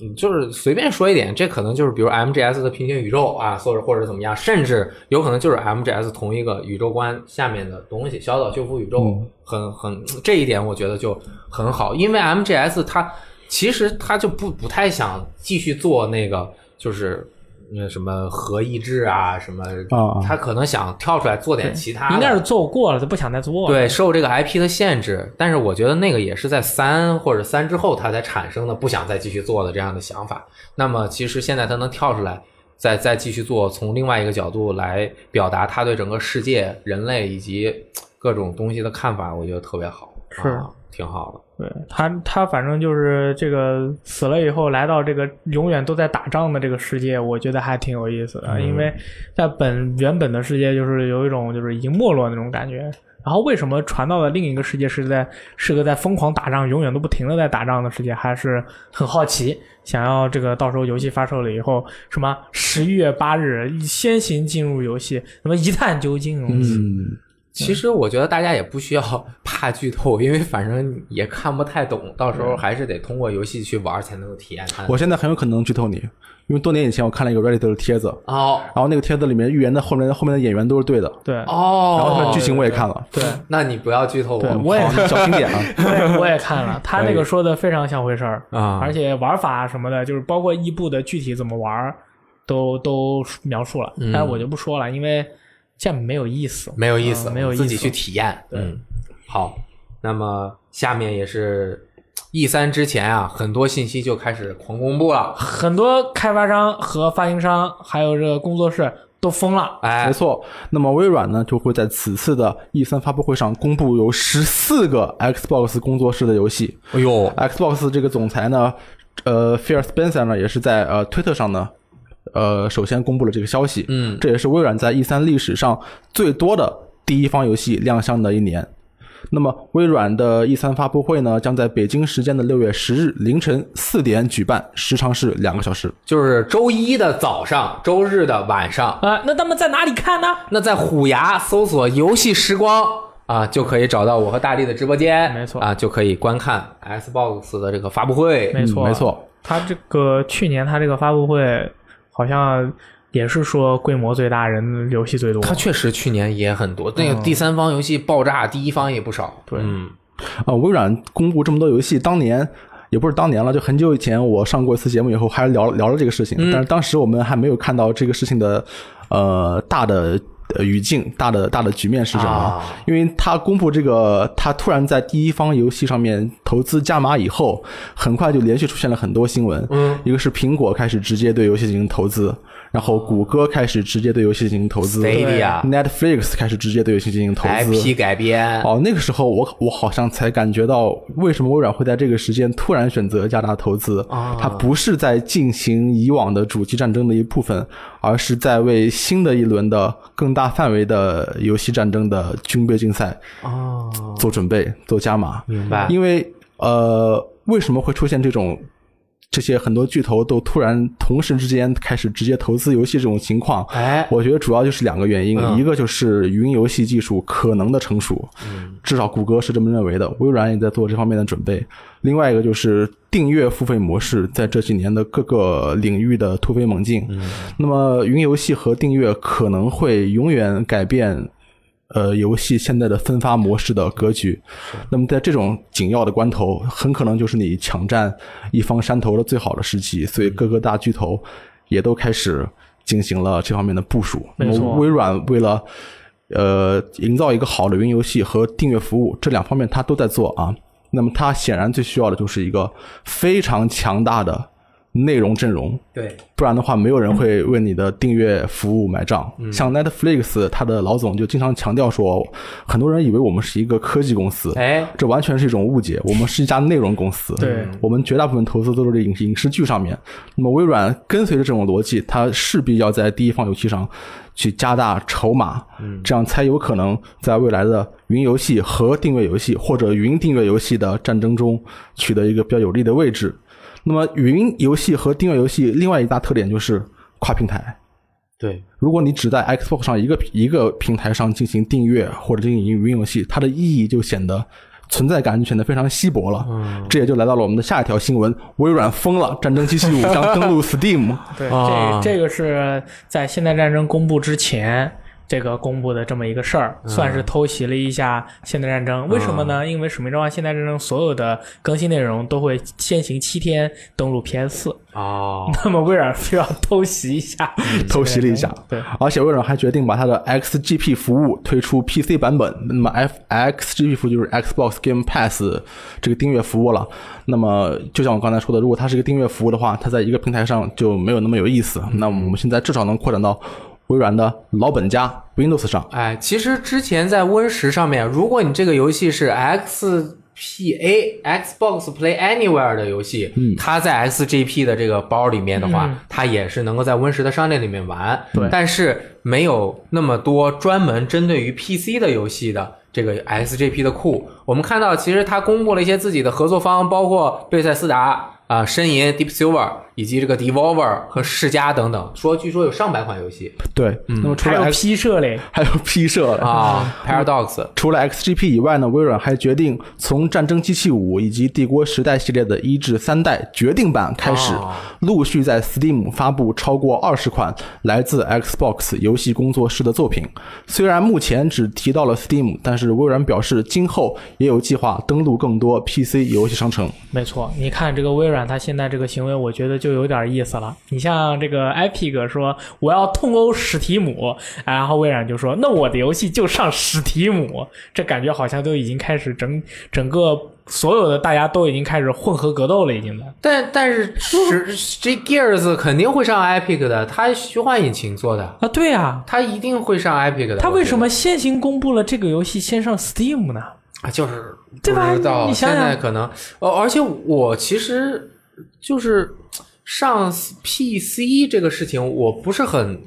嗯就是随便说一点，这可能就是比如 MGS 的平行宇宙啊，或者或者怎么样，甚至有可能就是 MGS 同一个宇宙观下面的东西，小岛修复宇宙嗯很很这一点我觉得就很好，因为 MGS 它其实它就不不太想继续做那个就是那什么合意志啊什么他可能想跳出来做点其他，应该是做过了，他不想再做了。对，受这个 IP 的限制，但是我觉得那个也是在三或者三之后他才产生的，不想再继续做的这样的想法。那么其实现在他能跳出来，再再继续做，从另外一个角度来表达他对整个世界、人类以及各种东西的看法，我觉得特别好。是啊挺好的。对他，他反正就是这个死了以后来到这个永远都在打仗的这个世界，我觉得还挺有意思的。嗯因为在本原本的世界，就是有一种就是已经没落那种感觉。然后为什么传到了另一个世界是在是个在疯狂打仗、永远都不停的在打仗的世界，还是很好奇，想要这个到时候游戏发售了以后，什么十一月八日先行进入游戏，那么一探究竟。嗯，其实我觉得大家也不需要 怕剧透，因为反正也看不太懂，到时候还是得通过游戏去玩才能够体验它。我现在很有可能剧透你，因为多年以前我看了一个 Reddit 的帖子，哦然后那个帖子里面预言的后面后面的演员都是对的，对，哦，然后它剧情我也看了，对，那你不要剧透我我也好小心点啊。我也我也看了，他那个说的非常像回事儿。啊！而且玩法什么的，就是包括异步的具体怎么玩，都都描述了，嗯但是我就不说了，因为这样没有意思。没有意思，嗯没有意思自己去体验。嗯，好，那么下面也是 E 三之前啊，很多信息就开始狂公布了。很多开发商和发行商，还有这个工作室都疯了。哎没，错，那么微软呢就会在此次的 E 三发布会上公布有十四个 Xbox 工作室的游戏。哎呦，Xbox 这个总裁呢，呃，Phil Spencer 呢也是在呃推特上呢，呃，首先公布了这个消息。嗯，这也是微软在 E 三历史上最多的第一方游戏亮相的一年。那么，微软的 E 三发布会呢，将在北京时间的六月十日凌晨四点举办，时长是两个小时。就是周一的早上，周日的晚上。啊、那他们在哪里看呢？那在虎牙搜索“游戏时光”啊，就可以找到我和大力的直播间。没错啊，就可以观看 Xbox 的这个发布会。没错，嗯没错。他这个去年他这个发布会好像也是说规模最大，人游戏最多。它确实去年也很多，那个第三方游戏爆炸，第一方也不少。对嗯，啊，微软公布这么多游戏，当年也不是当年了，就很久以前我上过一次节目以后，还聊聊了这个事情，但是当时我们还没有看到这个事情的呃大的。呃，语境大的大的局面是什么？啊因为他公布这个，他突然在第一方游戏上面投资加码以后，很快就连续出现了很多新闻。嗯，一个是苹果开始直接对游戏进行投资，然后谷歌开始直接对游戏进行投资 Netflix 开始直接对游戏进行投资 IP 改编，哦，那个时候我我好像才感觉到为什么微软会在这个时间突然选择加大投资。啊它不是在进行以往的主机战争的一部分，而是在为新的一轮的更大范围的游戏战争的军备竞赛哦，做准备、做加码。明白。因为呃，为什么会出现这种这些很多巨头都突然同时之间开始直接投资游戏这种情况？哎，我觉得主要就是两个原因，嗯一个就是云游戏技术可能的成熟，至少谷歌是这么认为的，微软也在做这方面的准备。另外一个就是订阅付费模式在这几年的各个领域的突飞猛进。那么云游戏和订阅可能会永远改变。呃，游戏现在的分发模式的格局，那么在这种紧要的关头，很可能就是你抢占一方山头的最好的时机，所以各个大巨头也都开始进行了这方面的部署。那么微软为了呃营造一个好的云游戏和订阅服务这两方面，它都在做啊。那么它显然最需要的就是一个非常强大的内容阵容，对，不然的话，没有人会为你的订阅服务买账。像 Netflix，它的老总就经常强调说，很多人以为我们是一个科技公司，哎，这完全是一种误解。我们是一家内容公司，对。我们绝大部分投资都是在影影视剧上面。那么微软跟随着这种逻辑，它势必要在第一方游戏上去加大筹码，这样才有可能在未来的云游戏和订阅游戏或者云订阅游戏的战争中取得一个比较有利的位置。那么云游戏和订阅游戏另外一大特点就是跨平台。对，如果你只在 Xbox 上一个一个平台上进行订阅或者进行云游戏，它的意义就显得存在感就显得非常稀薄了。嗯这也就来到了我们的下一条新闻：微软疯了，《战争机器五》将登陆 Steam。对，啊这这个是在现代战争公布之前。这个公布的这么一个事儿，算是偷袭了一下现代战争。为什么呢？因为《使命召唤：现代战争》所有的更新内容都会先行七天登录 PS 四，哦，那么微软需要偷袭一下，偷袭了一下，对，而且微软还决定把它的 XGP 服务推出 PC 版本。那么 F XGP 服务就是 Xbox Game Pass 这个订阅服务了。那么就像我刚才说的，如果它是一个订阅服务的话，它在一个平台上就没有那么有意思。那么我们现在至少能扩展到微软的老本家 Windows 上。哎，其实之前在 Win 十上面，如果你这个游戏是 X。P A Xbox Play Anywhere 的游戏，嗯它在 XGP 的这个包里面的话，嗯它也是能够在 Win 十的商店里面玩，对但是没有那么多专门针对于 PC 的游戏的这个 XGP 的库。我们看到，其实它公布了一些自己的合作方，包括贝塞斯达。啊，呻吟、Deep Silver 以及这个 Devolver 和世嘉等等，说据说有上百款游戏对，那么除了还有批社嘞，还有 P 社啊，Paradox 除了 XGP 以外呢，微软还决定从《战争机器五》以及《帝国时代》系列的一至三代决定版开始，哦陆续在 Steam 发布超过二十款来自 Xbox 游戏工作室的作品。虽然目前只提到了 Steam，但是微软表示今后也有计划登陆更多 PC 游戏商城。没错，你看这个微软，它现在这个行为，我觉得就有点意思了。你像这个 Epic 说我要痛殴史提姆，然后微软就说那我的游戏就上史提姆，这感觉好像都已经开始整整个所有的大家都已经开始混合格斗了，已经的。但但是是这 Gears 肯定会上 Epic 的，它虚幻引擎做的，啊，对啊，它一定会上 Epic 的。他为什么么先行公布了这个游戏先上 Steam 呢？啊？就是对吧不知道你想想现在可能，呃，而且我其实就是上 PC 这个事情，我不是很。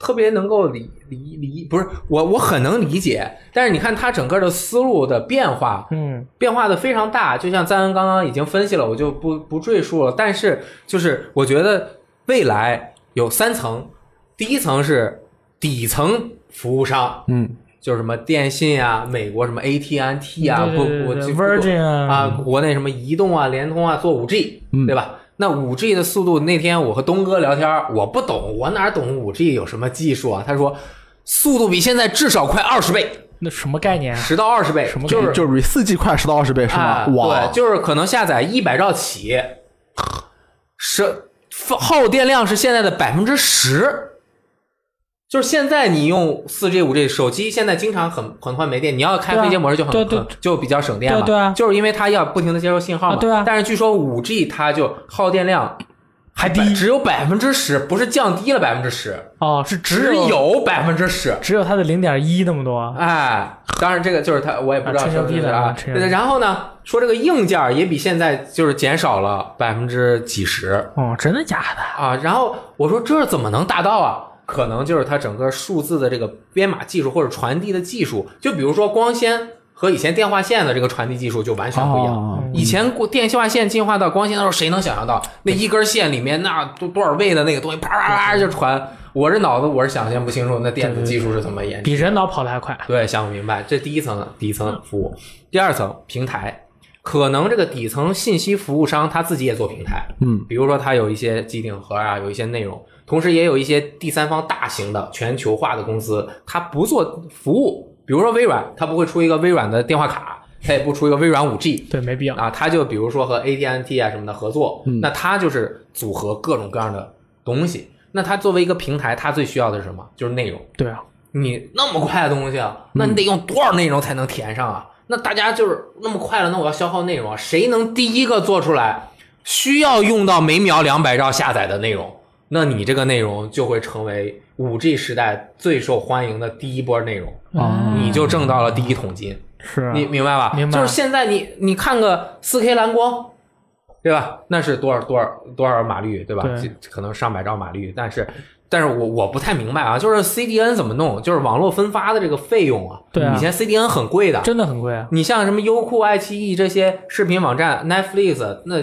特别能够理理理，不是我我很能理解，但是你看它整个的思路的变化，嗯，变化的非常大，就像赞恩刚刚已经分析了，我就不不赘述了。但是就是我觉得未来有三层，第一层是底层服务商，嗯，就是什么电信啊，美国什么 AT&T 啊，不不啊啊，国内什么移动啊、联通啊做五 G，嗯对吧？那五 G 的速度，那天我和东哥聊天，我不懂，我哪懂五 G 有什么技术啊？他说速度比现在至少快二十倍，那什么概念啊？十到二十倍，什么就是就是比四 G 快十到二十倍是吗？啊，哇，对，就是可能下载一百兆起，是耗电量是现在的百分之十。就是现在你用四 G、五 G 手机，现在经常很很快没电，你要开对啊飞行模式就很就比较省电嘛。对对啊就是因为它要不停的接收信号嘛。啊对啊但是据说五 G 它就耗电量还低只有百分之十，不是降低了百分之十，哦，是只只有百分之十。只有它的零点一那么多。哎，当然这个就是它，我也不知道啊吹牛逼的是不是啊啊。吹牛逼然后呢，说这个硬件也比现在就是减少了百分之几十哦，真的假的？啊。然后我说这怎么能达到啊？可能就是它整个数字的这个编码技术或者传递的技术，就比如说光纤和以前电话线的这个传递技术就完全不一样。哦以前过电话线进化到光纤的时候，谁能想象到那一根线里面那多多少位的那个东西啪啪啪就传？我这脑子我是想象不清楚那电子技术是怎么演。比人脑跑得还快。对，想不明白，这第一层底层服务，第二层平台，可能这个底层信息服务商他自己也做平台，嗯，比如说他有一些机顶盒啊，有一些内容，同时也有一些第三方大型的全球化的公司，它不做服务，比如说微软，它不会出一个微软的电话卡，它也不出一个微软五 G，对，没必要。啊，它就比如说和 AT&T 啊什么的合作，那它就是组合各种各样的东西。那它作为一个平台，它最需要的是什么？就是内容。对啊，你那么快的东西啊，那你得用多少内容才能填上啊？那大家就是那么快了，那我要消耗内容啊，谁能第一个做出来需要用到每秒两百兆下载的内容？那你这个内容就会成为五 G 时代最受欢迎的第一波内容，啊你就挣到了第一桶金。是啊你明白吧？明白就是现在你你看个四 K 蓝光，对吧？那是多少多少多少码率，对吧？对可能上百兆码率，但是但是我我不太明白啊，就是 CDN 怎么弄？就是网络分发的这个费用啊，对啊以前 CDN 很贵的。真的很贵啊。你像什么优酷、爱奇艺这些视频网站，Netflix，那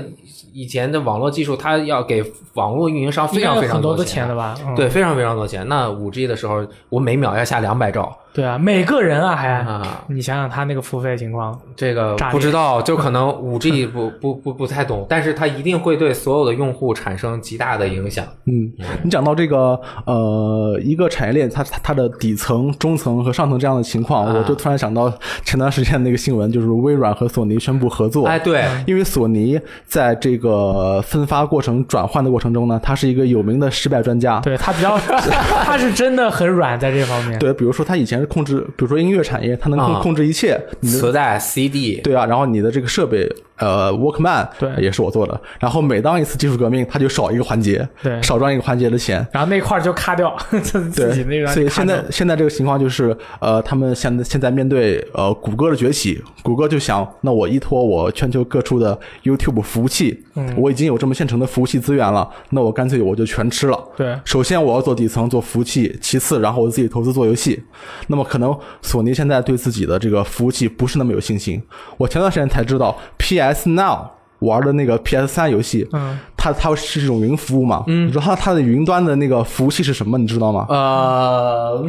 以前的网络技术，它要给网络运营商非常非常多的钱钱的吧？嗯、对，非常非常多钱。那五 G 的时候，我每秒要下两百兆对啊，每个人啊还，啊，你想想他那个付费情况，这个炸裂不知道，就可能五 G 不不不不太懂，但是它一定会对所有的用户产生极大的影响。嗯，你讲到这个呃，一个产业链它它它的底层、中层和上层这样的情况，啊我就突然想到前段时间那个新闻，就是微软和索尼宣布合作。哎，对，因为索尼在这个分发过程、转换的过程中呢，他是一个有名的失败专家。对他比较，他是真的很软在这方面。对，比如说他以前是控制，比如说音乐产业，它能控啊控制一切。你的磁带、CD，对啊，然后你的这个设备，呃，Walkman，对也是我做的。然后每当一次技术革命，它就少一个环节，对少赚一个环节的钱。然后那块儿就卡掉，自自己那对，个。所以现在现在这个情况就是，呃，他们现在现在面对呃谷歌的崛起，谷歌就想，那我依托我全球各处的 YouTube 服务器，嗯我已经有这么现成的服务器资源了，那我干脆我就全吃了。对首先我要做底层做服务器，其次然后我自己投资做游戏。那么可能索尼现在对自己的这个服务器不是那么有信心。我前段时间才知道，PS Now 玩的那个 PS 三游戏，嗯，它它是这种云服务嘛？嗯，你知道它它的云端的那个服务器是什么？你知道吗？呃，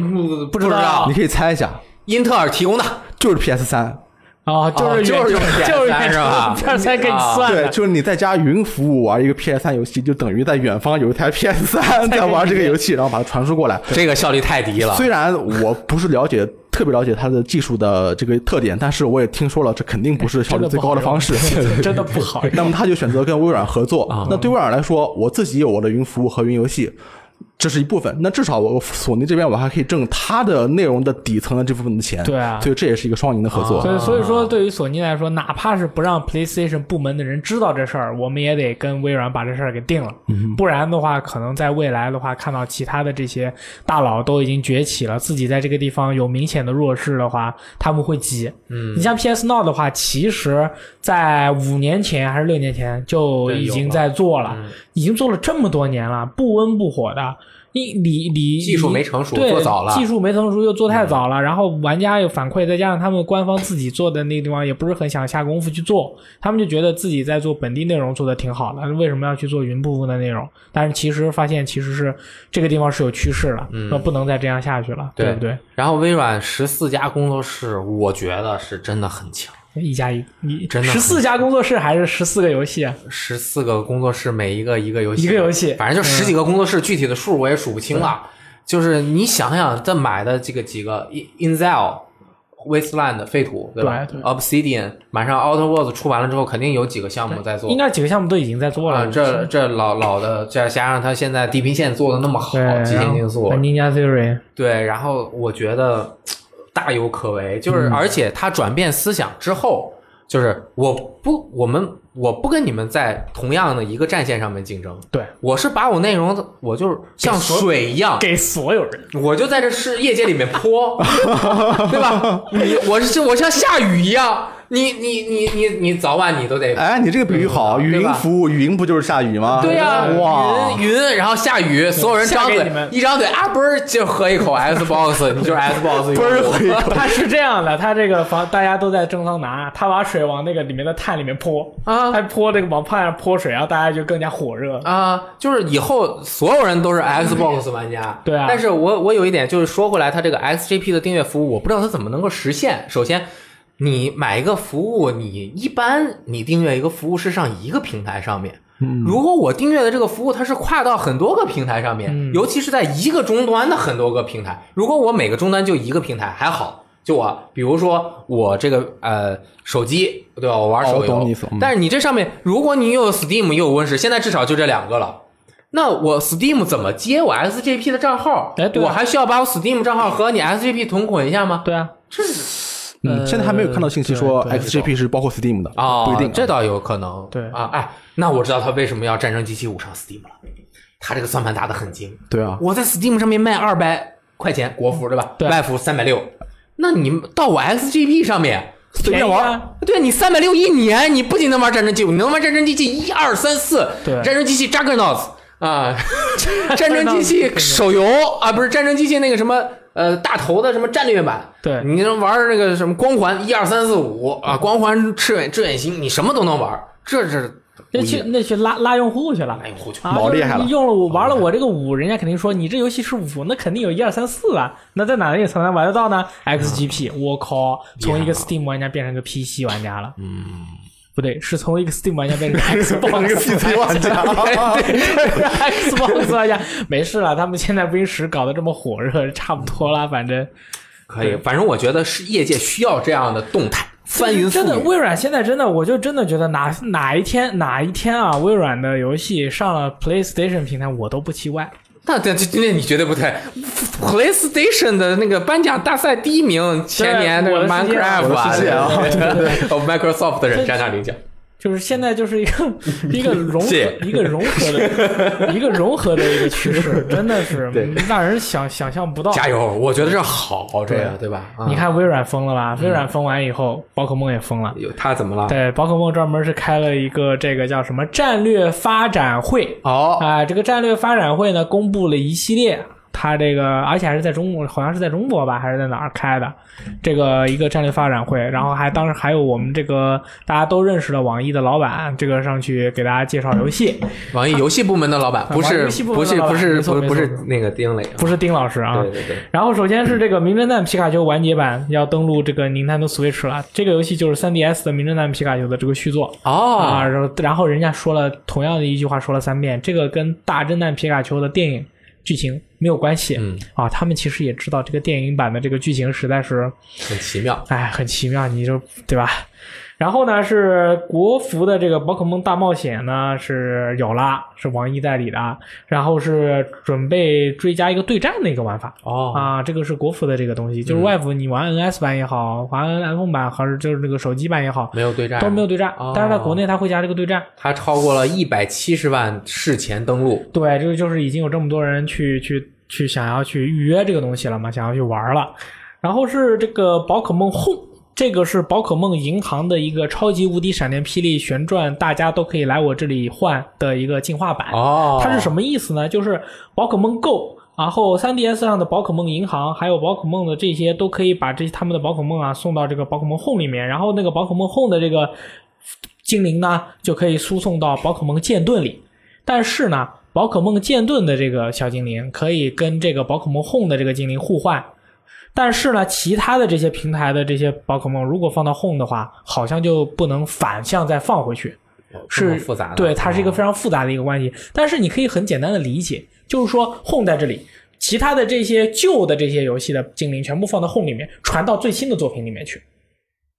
不知道你，可以猜一下，英特尔提供的，就是 PS 三。哦，就是就是用就是 PS3 是吧 片三给你算对，就是你在家云服务玩一个 PS 三游戏，就等于在远方有一台 PS 三 在玩这个游戏，然后把它传输过来。这个效率太低了。虽然我不是了解特别了解它的技术的这个特点，但是我也听说了，这肯定不是效率最高的方式。真的 不好。那么他就选择跟微软合作。啊那对微软来说，我自己有我的云服务和云游戏，这是一部分。那至少我索尼这边我还可以挣它的内容的底层的这部分的钱。对啊所以这也是一个双赢的合作。所以所以说，对于索尼来说，哪怕是不让 PlayStation 部门的人知道这事儿，我们也得跟微软把这事儿给定了。不然的话，可能在未来的话，看到其他的这些大佬都已经崛起了，自己在这个地方有明显的弱势的话，他们会急。嗯，你像 PS Now 的话，其实在五年前还是六年前就已经在做了，已经做了这么多年了，不温不火的。你你你技术没成熟做早了嗯技术没成熟又做太早了，然后玩家有反馈，再加上他们官方自己做的那个地方也不是很想下功夫去做，他们就觉得自己在做本地内容做的挺好的，为什么要去做云部分的内容？但是其实发现其实是这个地方是有趋势了，说不能再这样下去了，对不对？然后微软十四家工作室，我觉得是真的很强。一加一，你真的十四家工作室还是十四个游戏啊？十四个工作室，每一个一个游戏，一个游戏反正就十几个工作室，具体的数我也数不清了。就是你想想，这买的这个几个 In Inzel、Wasteland 废土，对吧对对 Obsidian，马上 Outer Worlds 出完了之后，肯定有几个项目在做。应该几个项目都已经在做了。啊，这这老老的，再加上他现在地平线做的那么好，极限竞速，Ninja Theory，对，然后我觉得大有可为，就是、而且他转变思想之后，就是我不我们我不跟你们在同样的一个战线上面竞争，对，我是把我内容我就是像水一样，给所有人。我就在这是业界里面泼，对吧？你我是我像下雨一样，你你你你你早晚你都得哎，你这个比喻好，语音服务，语音不就是下雨吗？对呀、哇，云云，然后下雨，所有人张嘴一张嘴啊，不是就喝一口 Xbox，你就是 Xbox 用户。嘣儿喝一口 他是这样的，他这个房大家都在蒸桑拿，他把水往那个里面的碳里面泼，啊还泼这个往 pan 上泼水，然后大家就更加火热。啊，就是以后所有人都是 Xbox 玩家。对啊但是我我有一点就是说回来，它这个 XGP 的订阅服务，我不知道它怎么能够实现。首先，你买一个服务，你一般你订阅一个服务是上一个平台上面。如果我订阅的这个服务它是跨到很多个平台上面，尤其是在一个终端的很多个平台，如果我每个终端就一个平台还好，就我比如说我这个呃手机对吧，我玩哦手游但是你这上面如果你又有 Steam 又有 Win 十，现在至少就这两个了。那我 Steam 怎么接我 XGP 的账号？哎对啊我还需要把我 Steam 账号和你 XGP 同捆一下吗？对啊，这嗯，现在还没有看到信息说 XGP 是包括 Steam 的，哦，不一定啊。这倒有可能。对啊，哎，那我知道他为什么要战争机器五上 Steam 了。他这个算盘打得很精。对啊，我在 Steam 上面卖二百块钱国服，对吧？对外服三百六。那你到我 XGP 上面随便玩啊对你三百六一年，你不仅能玩战争机器，你能玩战争机器一二三四，对。战争机器 Juggernauts 啊，战争机器手游啊，不是战争机器那个什么呃大头的什么战略版，对。你能玩那个什么光环一二三四五啊，光环赤远赤远星，你什么都能玩，这是那去那去拉拉用户去了拉。用户去。啊，老厉害了你用了我玩了我这个五，人家肯定说你这游戏是五，那肯定有一二三四啊。那在哪里才能玩得到呢？XGP，我靠，从一个 Steam 玩家变成个 PC 玩家了。嗯，不对，是从一个 Steam 玩家变成个 Xbox 玩家，Xbox 玩家没事了，他们现在 Win 十搞得这么火热，差不多了，反正。可以，反正我觉得是业界需要这样的动态，翻云覆真的，微软现在真的，我就真的觉得哪哪一天哪一天啊，微软的游戏上了 PlayStation 平台，我都不奇怪。那这这那你绝对不对，PlayStation 的那个颁奖大赛第一名，前年那个我的 Minecraft 啊，哦，Microsoft 的人 站上领奖。就是现在就是一个 一个融合一个融合的一个融合的一个趋势，真的是 对让人想想象不到。加油！我觉得这好，这个对吧？啊你看微软封了吧？微软封完以后，宝可梦也封了。有他怎么了？对，宝可梦专门是开了一个这个叫什么战略发展会哦，啊、这个战略发展会呢，公布了一系列，它这个而且还是在中国，好像是在中国吧，还是在哪儿开的这个一个战略发展会，然后还当时还有我们这个大家都认识的网易的老板，这个上去给大家介绍游戏，网易游戏部门的老板不是不是不是不是不是那个丁磊啊，不是丁老师啊，对对对，然后首先是这个《名侦探皮卡丘》完结版要登陆这个 Nintendo Switch 了，这个游戏就是 3DS 的《名侦探皮卡丘》的这个续作。啊，哦，然后然后人家说了同样的一句话说了三遍，这个跟大侦探皮卡丘的电影剧情没有关系。嗯，啊，他们其实也知道这个电影版的这个剧情实在是，很奇妙。哎，很奇妙，你就对吧？然后呢，是国服的这个宝可梦大冒险呢是有了，是网易代理的，然后是准备追加一个对战的一个玩法。哦，啊，这个是国服的这个东西，就是嗯外服你玩 NS 版也好，玩 iPhone 版还是就是那个手机版也好，没有对战，都没有对战哦。但是在国内它会加这个对战，它超过了一百七十万事前登录。对，这个就是已经有这么多人去去去想要去预约这个东西了嘛，想要去玩了。然后是这个宝可梦 Home，这个是宝可梦银行的一个超级无敌闪电霹雳旋转，大家都可以来我这里换的一个进化版。哦，它是什么意思呢？就是宝可梦 Go，然后 3DS 上的宝可梦银行，还有宝可梦的这些都可以把这他们的宝可梦啊送到这个宝可梦 Home 里面，然后那个宝可梦 Home 的这个精灵呢就可以输送到宝可梦剑盾里。但是呢，宝可梦剑盾的这个小精灵可以跟这个宝可梦 Home 的这个精灵互换。但是呢，其他的这些平台的这些宝可梦，如果放到 Home 的话，好像就不能反向再放回去。是复杂的，对，它是一个哦非常复杂的一个关系。但是你可以很简单的理解，就是说 Home 在这里，其他的这些旧的这些游戏的精灵全部放到 Home 里面，传到最新的作品里面去，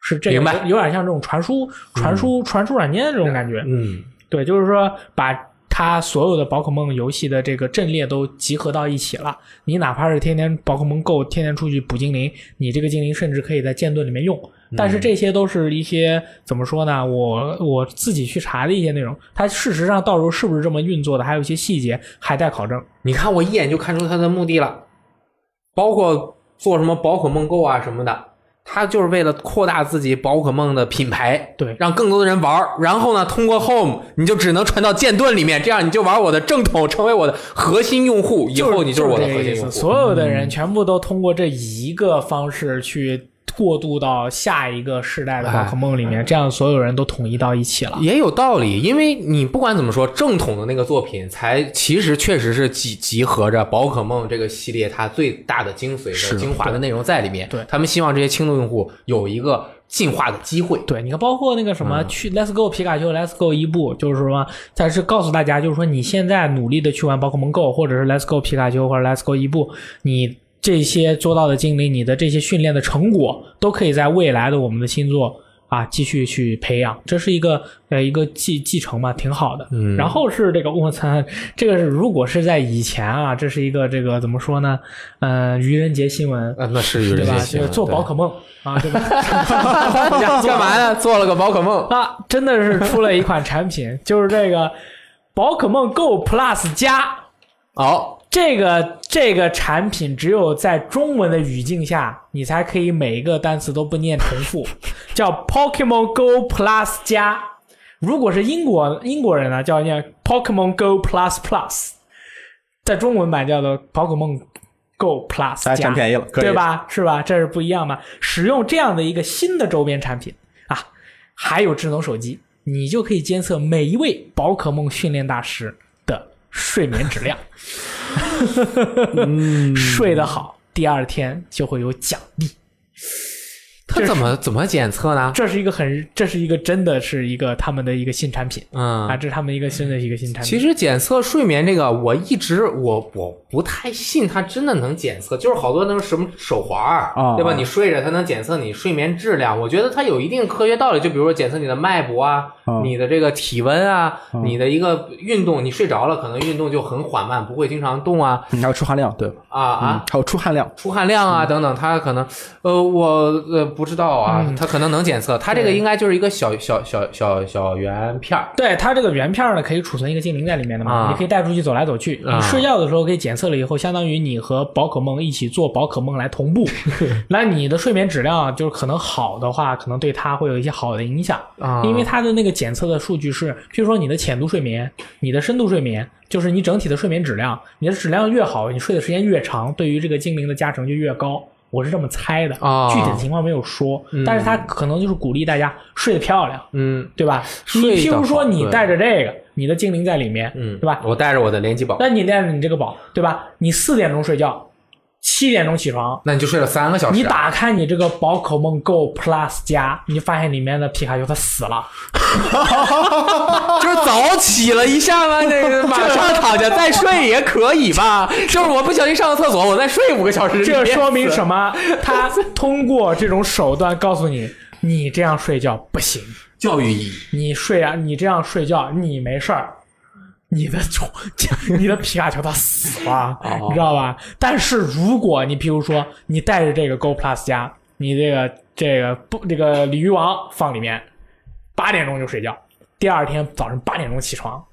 是这个明白有有点像这种传输、传输、传输软件的这种感觉。嗯，对，就是说把它所有的宝可梦游戏的这个阵列都集合到一起了。你哪怕是天天宝可梦 Go，天天出去捕精灵，你这个精灵甚至可以在剑盾里面用。但是这些都是一些怎么说呢？我我自己去查的一些内容，它事实上到时候是不是这么运作的，还有一些细节还待考证。你看我一眼就看出它的目的了，包括做什么宝可梦 Go 啊什么的，他就是为了扩大自己宝可梦的品牌，对让更多的人玩儿。然后呢，通过 Home 你就只能传到剑盾里面，这样你就玩我的正统，成为我的核心用户，以后你就是我的核心用户。所有的人全部都通过这一个方式去过渡到下一个世代的宝可梦里面，这样所有人都统一到一起了。也有道理，因为你不管怎么说，正统的那个作品才其实确实是集集合着宝可梦这个系列它最大的精髓的精华的内容在里面。对他们希望这些轻度用户有一个进化的机会。对，你看，包括那个什么去 Let's Go 皮卡丘 Let's Go 伊布，就是说，它是告诉大家，就是说你现在努力的去玩宝可梦 Go，或者是 Let's Go 皮卡丘或者 Let's Go 伊布，你这些做到的精灵，你的这些训练的成果，都可以在未来的我们的星座啊继续去培养，这是一个呃一个继继承嘛，挺好的。嗯然后是这个我操，这个是如果是在以前啊，这是一个这个怎么说呢？嗯、愚人节新闻。啊，那是有对吧？人信就是做宝可梦啊，对吧？干嘛呢？做了个宝可梦，啊，真的是出了一款产品，就是这个宝可梦 Go Plus 加。哦，这个这个产品只有在中文的语境下，你才可以每一个单词都不念重复，叫 Pokemon Go Plus 加。如果是英国英国人呢，叫念 Pokemon Go Plus Plus，在中文版叫做宝可梦 Go Plus 加，占便宜了，对？吧？是吧？这是不一样嘛。使用这样的一个新的周边产品啊，还有智能手机，你就可以监测每一位宝可梦训练大师的睡眠质量。睡得好，第二天就会有奖励。它怎么怎么检测呢？这是一个很，这是一个真的是一个他们的一个新产品啊，嗯，这是他们一个新的一个新产品。其实检测睡眠这个，我一直我我不太信它真的能检测，就是好多那种什么手环对吧？你睡着它能检测你睡眠质量，我觉得它有一定科学道理。就比如说检测你的脉搏啊，啊你的这个体温啊，你的一个运动，你睡着了可能运动就很缓慢，不会经常动啊嗯还有出汗量，对，啊啊。嗯，还有出汗量，出汗量啊等等，它可能，呃，我呃不知道啊，它可能能检测，它这个应该就是一个小小小小小圆片儿，对它这个圆片儿呢，可以储存一个精灵在里面的嘛，啊你可以带出去走来走去。啊你睡觉的时候可以检测了以后，相当于你和宝可梦一起做宝可梦来同步。那你的睡眠质量就是可能好的话，可能对它会有一些好的影响。啊因为它的那个检测的数据是，譬如说你的浅度睡眠、你的深度睡眠，就是你整体的睡眠质量，你的质量越好，你睡的时间越长，对于这个精灵的加成就越高。我是这么猜的，啊具体的情况没有说，但是他可能就是鼓励大家睡得漂亮。嗯对吧？你譬如说你带着这个，你的精灵在里面，嗯，对吧？我带着我的联机宝，那你带着你这个宝，对吧？你四点钟睡觉，七点钟起床，那你就睡了三个小时、啊。你打开你这个宝可梦 Go Plus 加，你就发现里面的皮卡丘它死了，就是早起了一下嘛，那个马上躺下再睡也可以吧？就是我不小心上个厕所，我再睡五个小时。这说明？什么？他通过这种手段告诉你，你这样睡觉不行，教育意义。你睡啊，你这样睡觉你没事儿。你的宠，你的皮卡丘它死了，你知道吧？但是如果你比如说你带着这个 Go Plus 加，你这个这个不这个鲤鱼王放里面，八点钟就睡觉，第二天早上八点钟起床，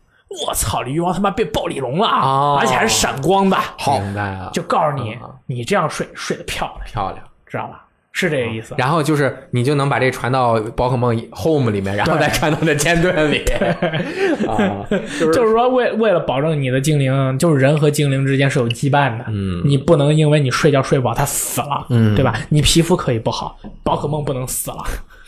我操，鲤鱼王他妈被暴鲤龙了，啊而且还是闪光的，好，明白了，就告诉你嗯，你这样睡睡得漂亮，漂亮。知道吧？是这个意思。然后就是你就能把这传到宝可梦 Home 里面，然后再传到你的剑盾里。啊，就是就是说为为了保证你的精灵，就是人和精灵之间是有羁绊的，嗯你不能因为你睡觉睡不好，它死了，嗯对吧？你皮肤可以不好，宝可梦不能死了，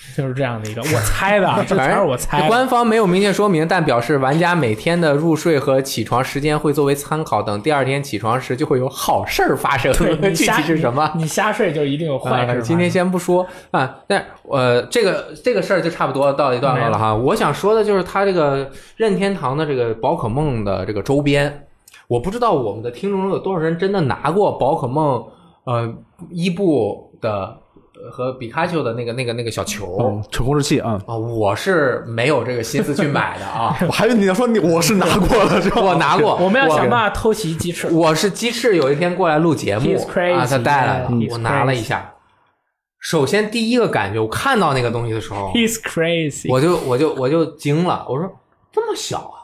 就是这样的一个，我猜的，这全是我猜的。官方没有明确说明，但表示玩家每天的入睡和起床时间会作为参考，等第二天起床时就会有好事儿发生。具体是什么？你瞎睡就一定有坏事、呃。今天先不说啊，但呃，这个这个事儿就差不多到一段落了哈。我想说的就是它这个任天堂的这个宝可梦的这个周边，我不知道我们的听众中有多少人真的拿过宝可梦呃伊布的呃和比卡丘的那个那个那个小球。嗯，球控制器啊，啊，我是没有这个心思去买的啊，我还以为你要说你我是拿过了，是吧？我拿过，我们要想办法偷袭鸡翅。我是鸡翅有一天过来录节目啊，他带来了我拿了一下。首先第一个感觉，我看到那个东西的时候，He's crazy。我就我就我就惊了，我说这么小啊，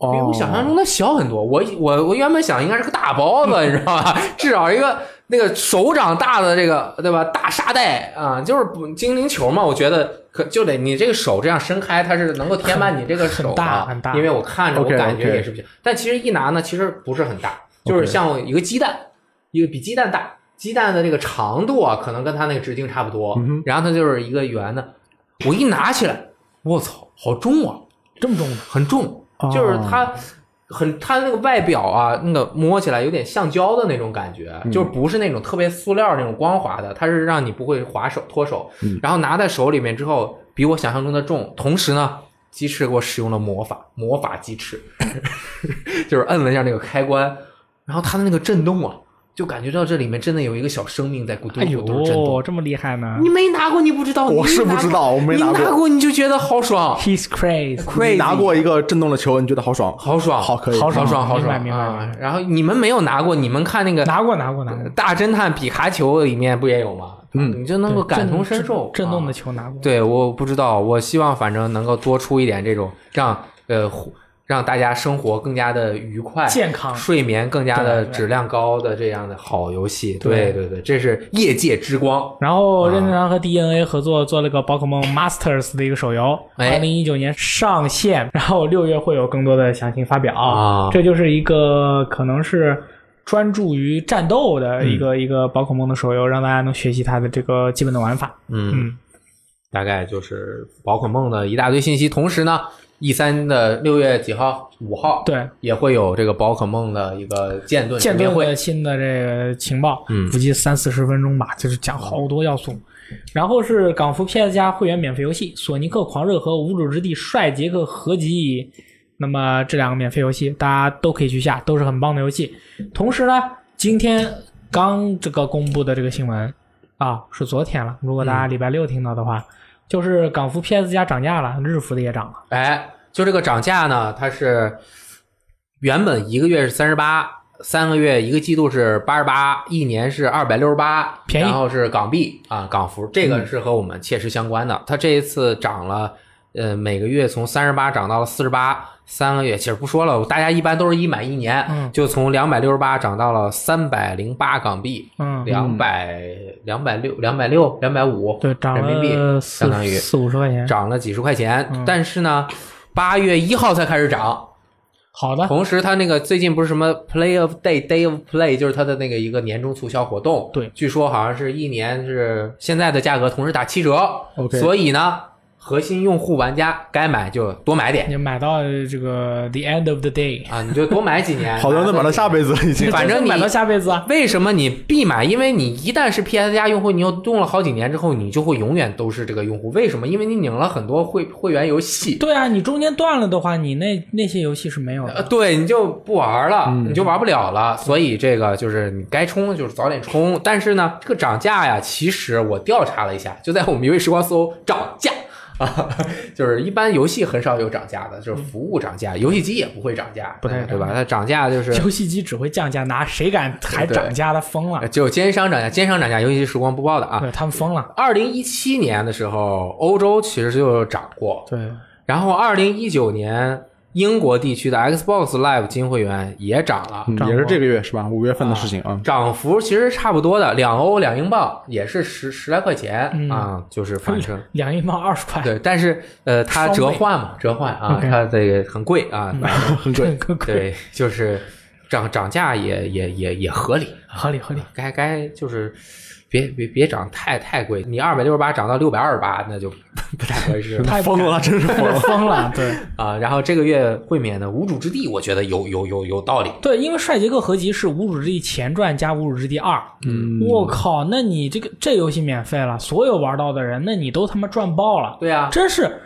比我想象中的小很多。我我我原本想应该是个大包子，你知道吧？至少一个那个手掌大的这个对吧？大沙袋啊，就是不精灵球嘛。我觉得可就得你这个手这样伸开，它是能够填满你这个手很大的很大因为我看着我感觉也是不行。但其实一拿呢，其实不是很大，就是像一个鸡蛋，一个比鸡蛋大。鸡蛋的这个长度啊，可能跟它那个直径差不多，嗯然后它就是一个圆的。我一拿起来，我操，好重啊！这么重的，很重，哦就是它很它那个外表啊，那个摸起来有点橡胶的那种感觉，就是不是那种特别塑料那种光滑的，它是让你不会划手脱手。然后拿在手里面之后，比我想象中的重，同时呢。鸡翅给我使用了魔法，魔法鸡翅，就是摁了一下那个开关，然后它的那个震动啊，就感觉到这里面真的有一个小生命在咕嘟哎咕嘟震动呦，。这么厉害呢你没拿过，你不知道。我是不知道我没拿过你拿过你就觉得好爽，？He's crazy。拿过一个震动的球，你觉得好爽？好爽，好可以好好爽，好爽明白明白啊！然后你们没有拿过，你们看那个拿过拿过拿过，大侦探皮卡丘里面不也有吗？嗯你就能够感同身受，震震动的啊球拿过。对，我不知道，我希望反正能够多出一点这种让呃互让大家生活更加的愉快、健康睡眠更加的质量高的这样的好游戏。对对对对，这是业界之光。然后任天堂和 DNA 合作做了个宝可梦 Masters 的一个手游，哎二零一九年上线，然后六月会有更多的详情发表。啊这就是一个可能是专注于战斗的一个、一个宝可梦的手游，让大家能学习它的这个基本的玩法。嗯，嗯，大概就是宝可梦的一大堆信息。同时呢，E 三的六月几号？五号，对，也会有这个宝可梦的一个剑盾见面会剑盾的。新的这个情报，嗯估计三四十分钟吧，就是讲好多要素。然后是港服 PS 加会员免费游戏《索尼克狂热》和《无主之地帅杰克》合集。那么这两个免费游戏大家都可以去下，都是很棒的游戏。同时呢，今天刚这个公布的这个新闻啊，是昨天了。如果大家礼拜六听到的话，就是港服 PS 加涨价了，日服的也涨了。哎，就这个涨价呢，它是原本一个月是三十八，三个月一个季度是八十八，一年是二百六十八，便宜然后是港币啊，港服，这个是和我们切实相关的。它这一次涨了，呃，每个月从三十八涨到了四十八，三个月其实不说了，大家一般都是一买一年，嗯就从两百六十八涨到了三百零八港币，嗯，两百两百六两百六两百五，对，涨人民币相当于四四五十块钱。涨了几十块钱，嗯但是呢，八月一号才开始涨。好的，同时，它那个最近不是什么 Play of Day Day of Play，就是它的那个一个年终促销活动。对据说好像是一年是现在的价格，同时打七折。OK 所以呢，核心用户玩家该买就多买点你买到这个 the end of the day，啊，你就多买几年。好多人都买到下辈子了，已经。反正你买到下辈子啊。为什么你必买？因为你一旦是 PS 加用户，你又用了好几年之后，你就会永远都是这个用户。为什么？因为你拧了很多会会员游戏。对啊，你中间断了的话，你那那些游戏是没有呃，的。对，你就不玩了，嗯你就玩不了了。所以这个就是你该冲就是早点冲。但是呢，这个涨价呀，其实我调查了一下，就在我们一位时光搜涨价啊，就是一般游戏很少有涨价的，就是服务涨价，游戏机也不会涨价，不太对吧？它涨价就是游戏机只会降价，拿谁敢还涨价？他疯了呃，只有奸商涨价，奸商涨价，游戏机时光不报的啊。对他们疯了。二零一七年的时候，欧洲其实就涨过，对，然后二零一九年英国地区的 Xbox Live 金会员也涨了。嗯也是这个月是吧？五月份的事情啊。涨幅其实差不多的，两欧两英镑也是十十来块钱、嗯。啊，就是反正 两英镑二十块，对，但是呃，它双倍折换嘛，折换啊，OK。它这个很贵啊，反正。很贵，对，就是涨涨价也也也也合理，合理合理。该该就是别别别涨太太贵，你二百六十八涨到六百二十八，那就不太合适了太 疯了，真是疯了。疯了，对 啊。然后这个月会免的无主之地，我觉得有有有有道理。对，因为帅杰克合集是《无主之地前传》加《无主之地二》，嗯，我靠，那你这个这游戏免费了，所有玩到的人，那你都他妈赚爆了，对啊，真是。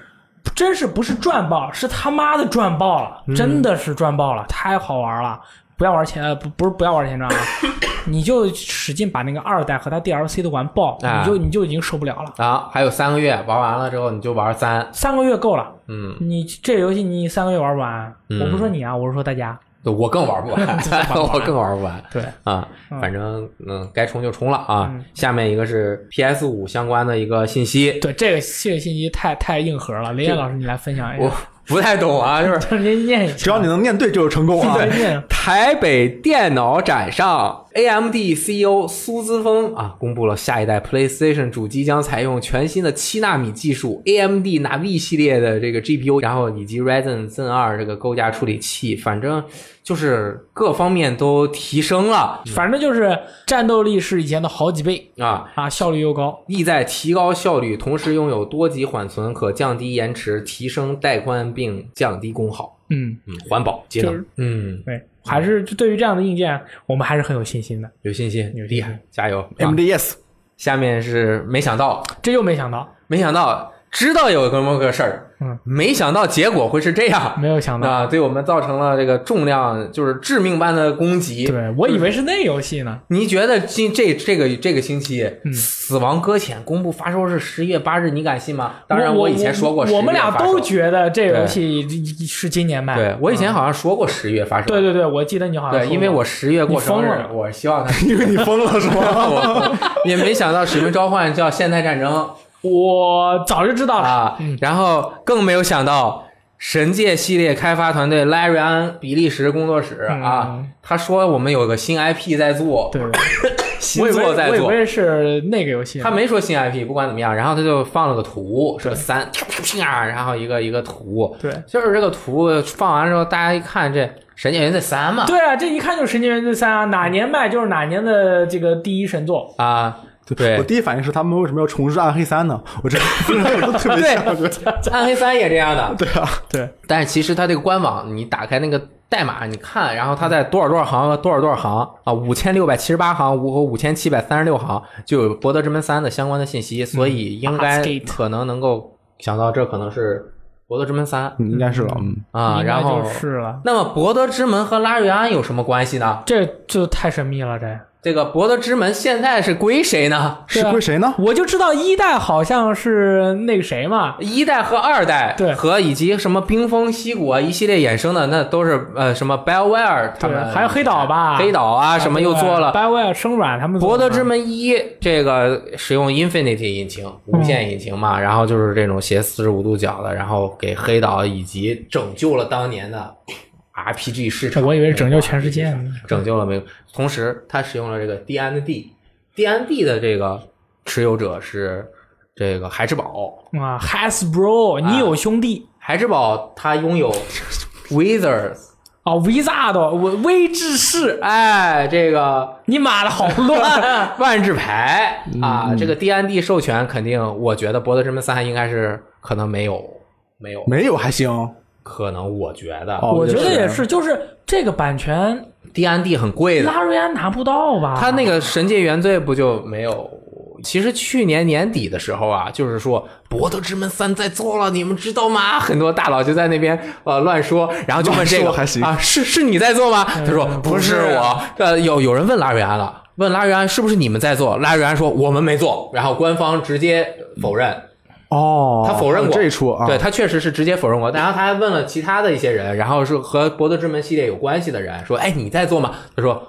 真是不是赚爆，是他妈的赚爆了，真的是赚爆了，太好玩了！不要玩前，呃，不不是不要玩前传啊，你就使劲把那个二代和它 DLC 都玩爆，啊你就你就已经受不了了。啊，还有三个月玩完了之后，你就玩三，三个月够了，嗯，你这游戏你三个月玩不完。嗯我不说你啊，我是说大家。我更玩不完，我更玩不完。对，啊，嗯反正嗯，该充就充了啊。嗯下面一个是 PS 五相关的一个信息，对，这个这个信息太太硬核了，雷燕老师你来分享一下我下，不太懂啊，就是就是您念一下，只要你能念对就是成功啊。对念，台北电脑展上，AMD CEO 苏姿丰啊公布了下一代 PlayStation 主机将采用全新的七纳米技术，AMD Navi 系列的这个 GPU，然后以及 Ryzen Zen 二这个构架处理器，反正就是各方面都提升了反正就是战斗力是以前的好几倍啊。啊，效率又高。意在提高效率，同时拥有多级缓存，可降低延迟，提升带宽并降低功耗。嗯，嗯，环保节能，嗯，对，还是对于这样的硬件，我们还是很有信心的。有信心，厉害，加油！啊 MDS 下面是没想到，这又没想到，没想到，知道有这么个事儿，嗯，没想到结果会是这样，没有想到。啊，对我们造成了这个重量就是致命般的攻击。对我以为是那游戏呢。你觉得今这这个这个星期，嗯死亡搁浅》公布发售是十一月八日，你敢信吗？当然，我以前说过10我们俩都觉得这游戏是今年卖。对我以前嗯好像说过十月发售。对对对，我记得你好像对，因为过我十月过生日我希望他 因为你疯了是吗？我也没想到《使命召唤》叫现代战争我早就知道了。啊，然后更没有想到。神界系列开发团队 Larry 安比利时工作室啊嗯，他说我们有个新 IP 在做，对，新作在做我以，为是那个游戏。他没说新 IP，不管怎么样，然后他就放了个图，是三，啪然后一个一个图，对就是这个图放完之后，大家一看这神界原罪三嘛，对啊，这一看就是《神界元罪三》啊，哪年卖就是哪年的这个第一神作。啊，对我第一反应是他们为什么要重置暗黑三呢？我这个都特别像。暗黑三也这样的。对啊，对，但是其实它这个官网，你打开那个代码，你看，然后它在多少多少行和多少多少行啊，五千六百七十八行五和五千七百三十六行就有《博德之门三》的相关的信息，所以应该可能能够想到这可能是《博德之门三》嗯应该是了，嗯，啊。然后是了。那么《博德之门》和拉瑞安有什么关系呢？这就太神秘了，这这个《博德之门》现在是归谁呢？是归谁呢？我就知道一代好像是那个谁嘛，一代和二代，对和以及什么冰封溪谷啊一系列衍生的，那都是呃什么 BioWare 他们，还有黑岛吧，黑岛啊什么又做了。BioWare 生软他们《博德之门一》这个使用 Infinity 引擎，无限引擎嘛，然后就是这种斜四十五度角的，然后给黑岛以及拯救了当年的 RPG 市场。我以为是拯救全世界呢。拯救了没有？同时，它使用了这个 DND，DND 的这个持有者是这个海之宝。啊，Hasbro，你有兄弟海之宝它拥有 Wizards，啊，Wizard，我微智士，哎，这个你妈的好乱，万智牌啊，这个 D N D 授权肯定，我觉得《博德之门三》应该是可能没有，没有，没有还行，可能我觉得哦我觉得也是，就是这个版权，D N D 很贵的，拉瑞安拿不到吧？他那个《神界原罪》不就没有？其实去年年底的时候啊，就是说《博德之门三》在做了，你们知道吗？很多大佬就在那边呃乱说，然后就问这个乱说还行啊，是是你在做吗？他说不是我。呃，有有人问拉瑞安了，问拉瑞安是不是你们在做？拉瑞安说我们没做，然后官方直接否认。哦，他否认过这一出啊，对他确实是直接否认过，然后他还问了其他的一些人，然后是和《博德之门》系列有关系的人，说：“哎，你在做吗？”他说：“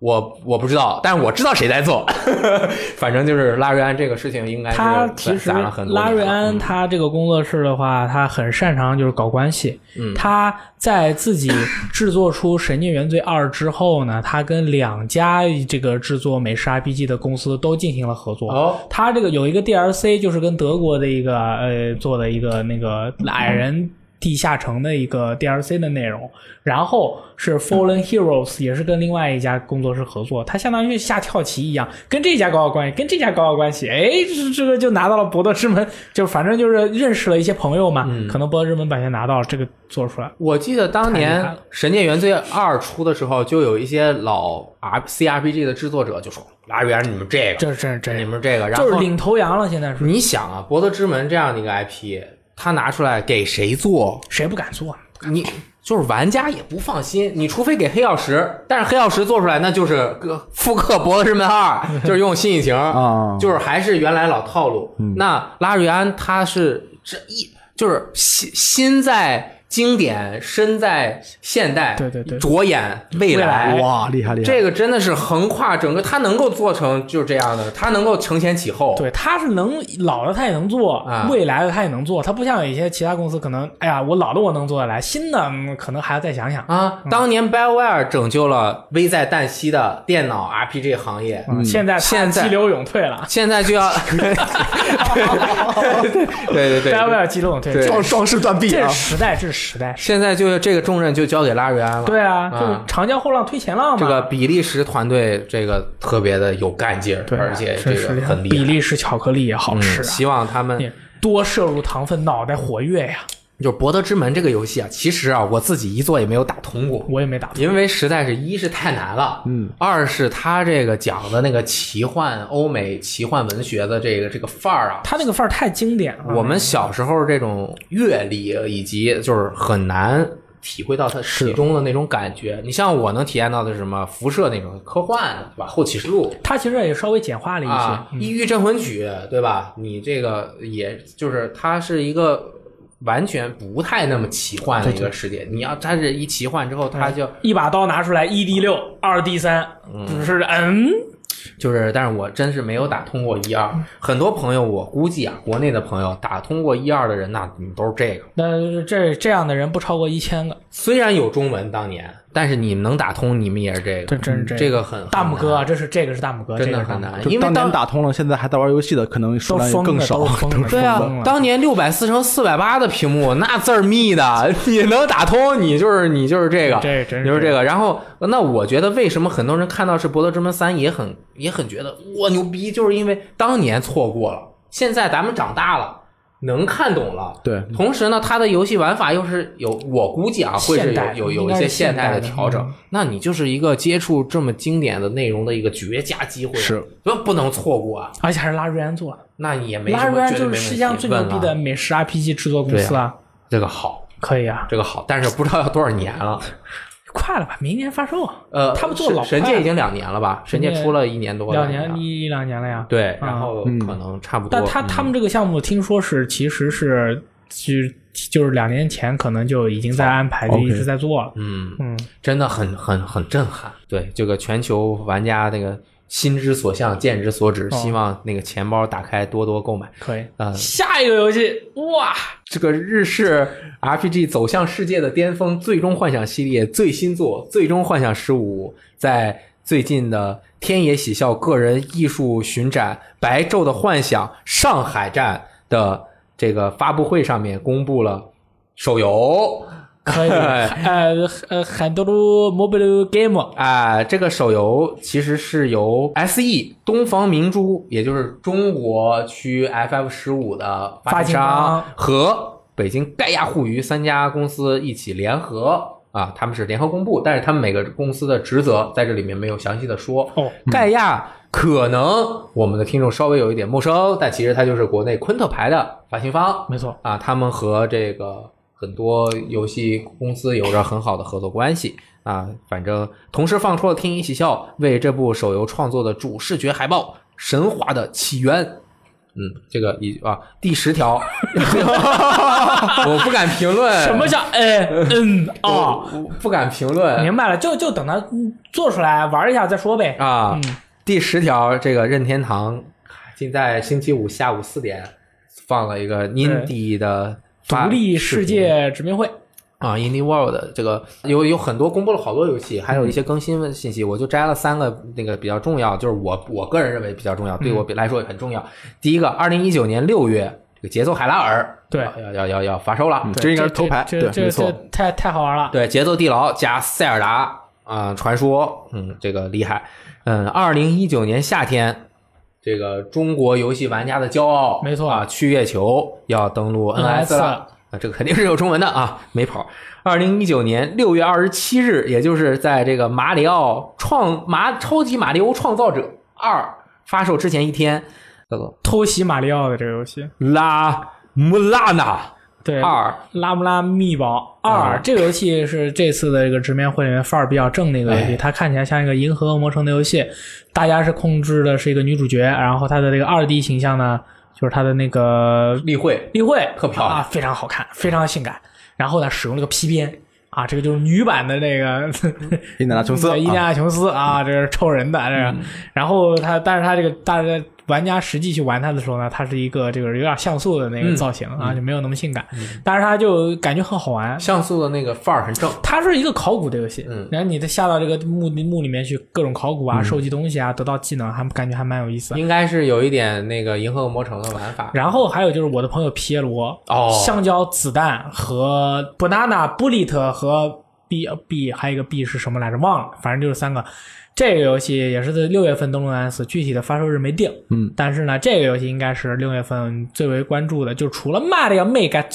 我我不知道，但是我知道谁在做。反正就是拉瑞安这个事情，应该是他其实攒了很多拉瑞安他这个工作室的话，他很擅长就是搞关系。嗯他在自己制作出《神经原罪二》之后呢，他跟两家这个制作美式 RPG 的公司都进行了合作。哦，他这个有一个 DLC，就是跟德国的一个呃做的一个那个矮人地下城的一个 DLC 的内容，然后是 Fallen Heroes，也是跟另外一家工作室合作，它相当于下跳棋一样，跟这家搞好关系，跟这家搞好关系，哎，这这个就拿到了博德之门，就反正就是认识了一些朋友嘛，可能博德之门版权拿到了，这个做出来。我记得当年《神界原罪二》出的时候，就有一些老 R CRPG 的制作者就说：“拉瑞安，你们这个，这这这你们这个。”然后就是领头羊了，现在是你想啊，《博德之门》这样的一个 IP，他拿出来给谁做？谁不敢做？你就是玩家也不放心，你除非给黑曜石，但是黑曜石做出来那就是个复刻《博德之门二》，就是用新引擎啊就是还是原来老套路。那拉瑞安他是这一就是心心在经典，身在现代，对对对。着眼未未来。哇，厉害厉害，这个真的是横跨整个，他能够做成就是这样的，他能够承前启后。对，他是能老的他也能做，啊。未来的他也能做，他不像有一些其他公司可能，哎呀，我老的我能做得来，新的、嗯可能还要再想想。啊，当年 BioWare 拯救了危在旦夕的电脑 RPG 行业，嗯现在他现在激流勇退了，现在就要，对对对，BioWare 激动，对，对这壮壮士断臂啊。这是！时代，这是时代。现在就这个重任就交给拉瑞安了。对啊，啊就是长江后浪推前浪嘛。这个比利时团队这个特别的有干劲儿，对，而且这个很厉害。比利时巧克力也好吃希望他们多摄入糖分，脑袋活跃呀。就是《博德之门》这个游戏啊，其实啊，我自己一座也没有打通过。我也没打通，因为实在是一是太难了，嗯，二是他这个讲的那个奇幻欧美奇幻文学的这个这个范儿啊，他那个范儿太经典了。我们小时候这种阅历以及就是很难体会到它其中的那种感觉。你像我能体验到的是什么辐射那种科幻，对吧？后启示录它其实也稍微简化了一啊，些。嗯异域镇魂曲，对吧？你这个也就是它是一个。完全不太那么奇幻的一个世界，你要它是一奇幻之后，它就一把刀拿出来，一 d 六，二 d 三，只是嗯，就是，但是我真是没有打通过一二。很多朋友，我估计啊，国内的朋友打通过一二的人，那你都是这个。那这这样的人不超过一千个。虽然有中文当年，但是你们能打通，你们也是这个，这真是这个。这个很大拇哥这是这个是大拇哥，真的很难，因为当年打通了，现在还在玩游戏的，可能数都量更少。对啊 当年六百四乘四百八的屏幕，那字儿密的，你能打通，你就是你就是这个，这真你就是这个。然后，那我觉得为什么很多人看到是《博德之门三》也很也很觉得哇牛逼，就是因为当年错过了，现在咱们长大了，能看懂了。对，同时呢，它的游戏玩法又是有，我估计啊，会是现代有有一些现代的调整嗯。那你就是一个接触这么经典的内容的一个绝佳机会，是，不不能错过啊。而且还是拉瑞安做的，那你也没拉什么瑞安就是绝对没问题世界上最牛逼的美食 RPG 制作公司啊，这个好，可以啊，这个好，但是不知道要多少年了。快了吧，明年发售，呃，他们做老神界已经两年了吧？神界出了一年多，两年一一两年了呀。对，啊然后嗯可能差不多。但他嗯他们这个项目听说是其实是是就是两年前可能就已经在安排，就一直在做了。嗯，嗯，真的很很很震撼。对这个全球玩家那个心之所向，见之所指，哦希望那个钱包打开，多多购买。可以。嗯下一个游戏，哇，这个日式 RPG 走向世界的巅峰，《最终幻想》系列最新作《最终幻想十五》在最近的天野喜孝个人艺术巡展《白昼的幻想》上海站的这个发布会上面公布了手游。可以。呃 呃，很多的 mobile game 啊、这个手游其实是由 SE 东方明珠，也就是中国区 FF 十五的发行发商和北京盖亚互娱三家公司一起联合啊，他们是联合公布，但是他们每个公司的职责在这里面没有详细的说。哦，盖亚可能我们的听众稍微有一点陌生，但其实它就是国内昆特牌的发行方。没错，啊，他们和这个很多游戏公司有着很好的合作关系啊。反正同时放出了天音喜笑为这部手游创作的主视觉海报《神话的起源》。嗯，这个一啊，第十条，我不敢评论，什么叫哎嗯啊？我不敢评论明白了，就就等它嗯做出来玩一下再说呗。啊。嗯，第十条，这个任天堂竟在星期五下午四点放了一个 indie 的独立世界殖民会，啊，Indie World 这个有有很多公布了好多游戏，还有一些更新的信息，我就摘了三个那个比较重要，就是我我个人认为比较重要，对我来说也很重要。第一个，二零一九年六月，这个《节奏海拉尔》对要要要要发售了，这应该是头牌，对，没错。太太好玩了。对，《节奏地牢》加塞尔达啊、传说，嗯，这个厉害。嗯，二零一九年夏天，这个中国游戏玩家的骄傲，没错啊，去月球要登陆 NS 了。啊，这个肯定是有中文的啊，没跑。二零一九年六月二十七日，也就是在这个马里奥创马超级马里奥创造者二发售之前一天，叫做偷袭马里奥的这个游戏，拉穆拉纳对，二。拉姆拉密宝。二、嗯这个游戏是这次的这个直面会里面范儿比较正的一个游戏，哎它看起来像一个银河恶魔城的游戏，大家是控制的是一个女主角，然后它的这个二 D 形象呢，就是它的那个例会。例会。特漂亮。啊，非常好看，非常性感。然后呢，使用了个皮鞭啊，这个就是女版的那个伊纳琼斯，对伊利啊亚琼斯。啊，这是抽人的这个。然后它，但是它这个大家玩家实际去玩它的时候呢，它是一个这个有点像素的那个造型啊，就没有那么性感，但是它就感觉很好玩。像素的那个范儿很正。它是一个考古的游戏，嗯然后你再下到这个墓墓里面去，各种考古啊，收集东西啊，得到技能，还感觉还蛮有意思的。应该是有一点那个《银河恶魔城》的玩法。然后还有就是我的朋友皮耶罗，哦橡胶子弹和 banana bullet 和 B B 还有一个 B 是什么来着？忘了，反正就是三个。这个游戏也是在六月份登陆 NS，具体的发售日没定。嗯，但是呢，这个游戏应该是六月份最为关注的，就除了《骂的要 Mega 2》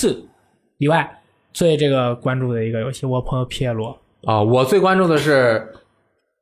以外，最这个关注的一个游戏。我朋友皮耶罗啊、我最关注的是《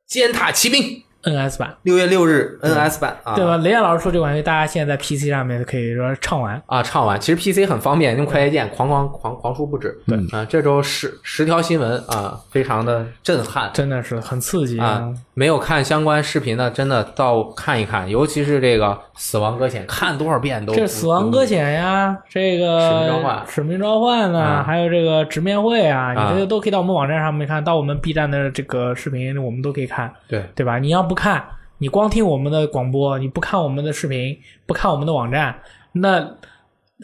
尖塔骑兵》，NS 版，六月六日 NS 版啊，对吧？雷燕老师说这款游戏大家现在在 PC 上面可以说唱完。啊，唱完。其实 PC 很方便，用快捷键狂狂狂狂输不止。对啊，这周十十条新闻啊，非常的震撼真的是很刺激啊！没有看相关视频的，真的到看一看，尤其是这个《死亡搁浅》，看多少遍都这《死亡搁浅》呀，这个使命召唤使命召唤呢，啊还有这个直面会啊，啊你这些都可以到我们网站上面看，到我们 B 站的这个视频，我们都可以看，对对吧？你要不看，你光听我们的广播，你不看我们的视频，不看我们的网站，那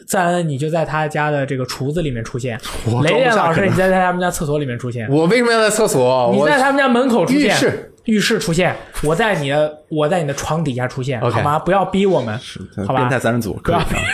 赞恩你就在他家的这个厨子里面出现，雷电老师你在他们家厕所里面出现，我为什么要在厕所？你在他们家门口出现，浴室。浴室出现，我在你的我在你的床底下出现好吗？不要逼我们。好吧？变态三人组，可以不要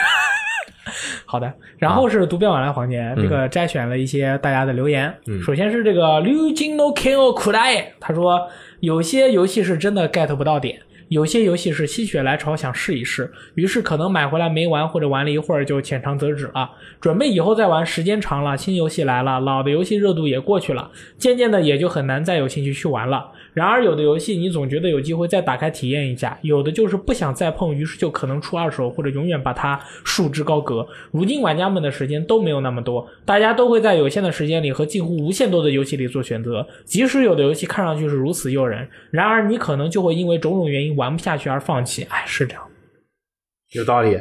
好的，然后是读编晚来环节，嗯这个摘选了一些大家的留言。首先是这个绿金 no king o kurai，他说有些游戏是真的 get 不到点。有些游戏是心血来潮想试一试，于是可能买回来没玩或者玩了一会儿就浅尝辄止了，准备以后再玩，时间长了，新游戏来了，老的游戏热度也过去了，渐渐的也就很难再有兴趣去玩了。然而有的游戏你总觉得有机会再打开体验一下，有的就是不想再碰，于是就可能出二手或者永远把它束之高阁。如今玩家们的时间都没有那么多，大家都会在有限的时间里和近乎无限多的游戏里做选择。即使有的游戏看上去是如此诱人，然而你可能就会因为种种原因玩不下去而放弃。哎，是这样。有道理。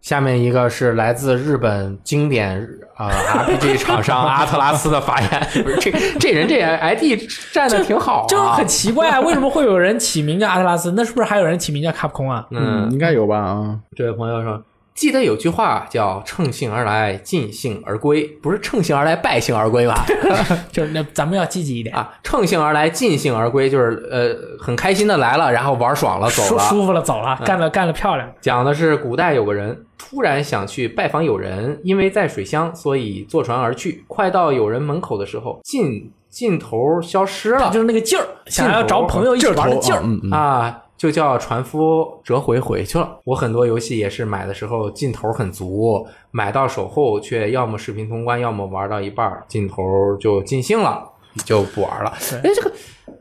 下面一个是来自日本经典啊、RPG 厂商阿特拉斯的发言，不 是这这人这 ID 站的挺好啊，就是很奇怪啊，为什么会有人起名叫阿特拉斯？那是不是还有人起名叫卡普空啊？嗯，应该有吧啊。这位朋友说，记得有句话叫“乘兴而来，尽兴而归”，不是乘兴而来，败兴而归吧？就是那咱们要积极一点，啊，乘兴而来，尽兴而归，就是呃很开心的来了，然后玩爽了走了。舒舒服了走了，干了干了漂亮。讲的是古代有个人突然想去拜访友人，因为在水乡，所以坐船而去。快到友人门口的时候，尽尽头消失了就是那个劲儿，想要找朋友一起玩的劲儿。嗯嗯，啊，就叫船夫折回回去了。我很多游戏也是买的时候劲头很足，买到手后却要么视频通关，要么玩到一半儿劲头就尽兴了，就不玩了。哎，这个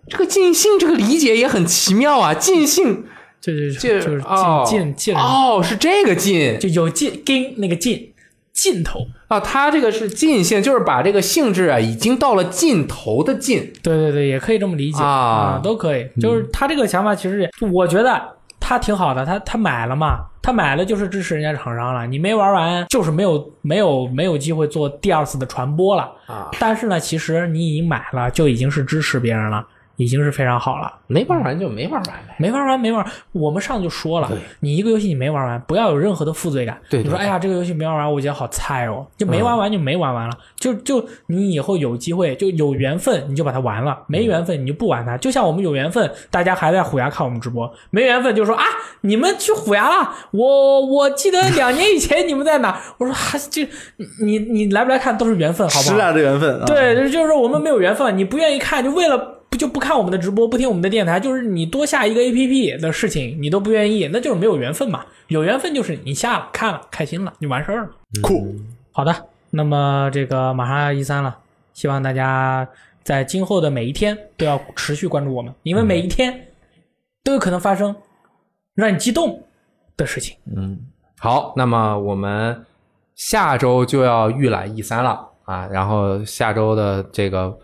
这个尽兴这个理解也很奇妙啊，尽兴就就就就是哦劲劲劲人，哦，是这个尽就有劲跟那个劲劲头。啊，它这个是尽兴，就是把这个性质啊已经到了尽头的尽。对对对，也可以这么理解啊都可以。就是他这个想法，其实我觉得他挺好的。他他买了嘛，他买了就是支持人家厂商了。你没玩完，就是没有没有没有机会做第二次的传播了啊。但是呢，其实你已经买了，就已经是支持别人了。已经是非常好了，没玩完就没玩完呗。没玩完没玩，我们上就说了，你一个游戏你没玩完，不要有任何的负罪感。对对你说哎呀，这个游戏没玩完，我觉得好菜哦，就没玩完就没玩完了，就就你以后有机会就有缘分，你就把它玩了；没缘分你就不玩它。就像我们有缘分，大家还在虎牙看我们直播；没缘分就说啊，你们去虎牙了，我我记得两年以前你们在哪？我说还这你你来不来看都是缘分，好不好？时来的缘分啊。对，就是说我们没有缘分，你不愿意看，就为了不就不看我们的直播，不听我们的电台，就是你多下一个 A P P 的事情，你都不愿意，那就是没有缘分嘛。有缘分就是你下了看了开心了，就完事儿了。酷，好的，那么这个马上要一三了，希望大家在今后的每一天都要持续关注我们，因为每一天都有可能发生让你激动的事情。嗯好，那么我们下周就要预览一三了啊，然后下周的这个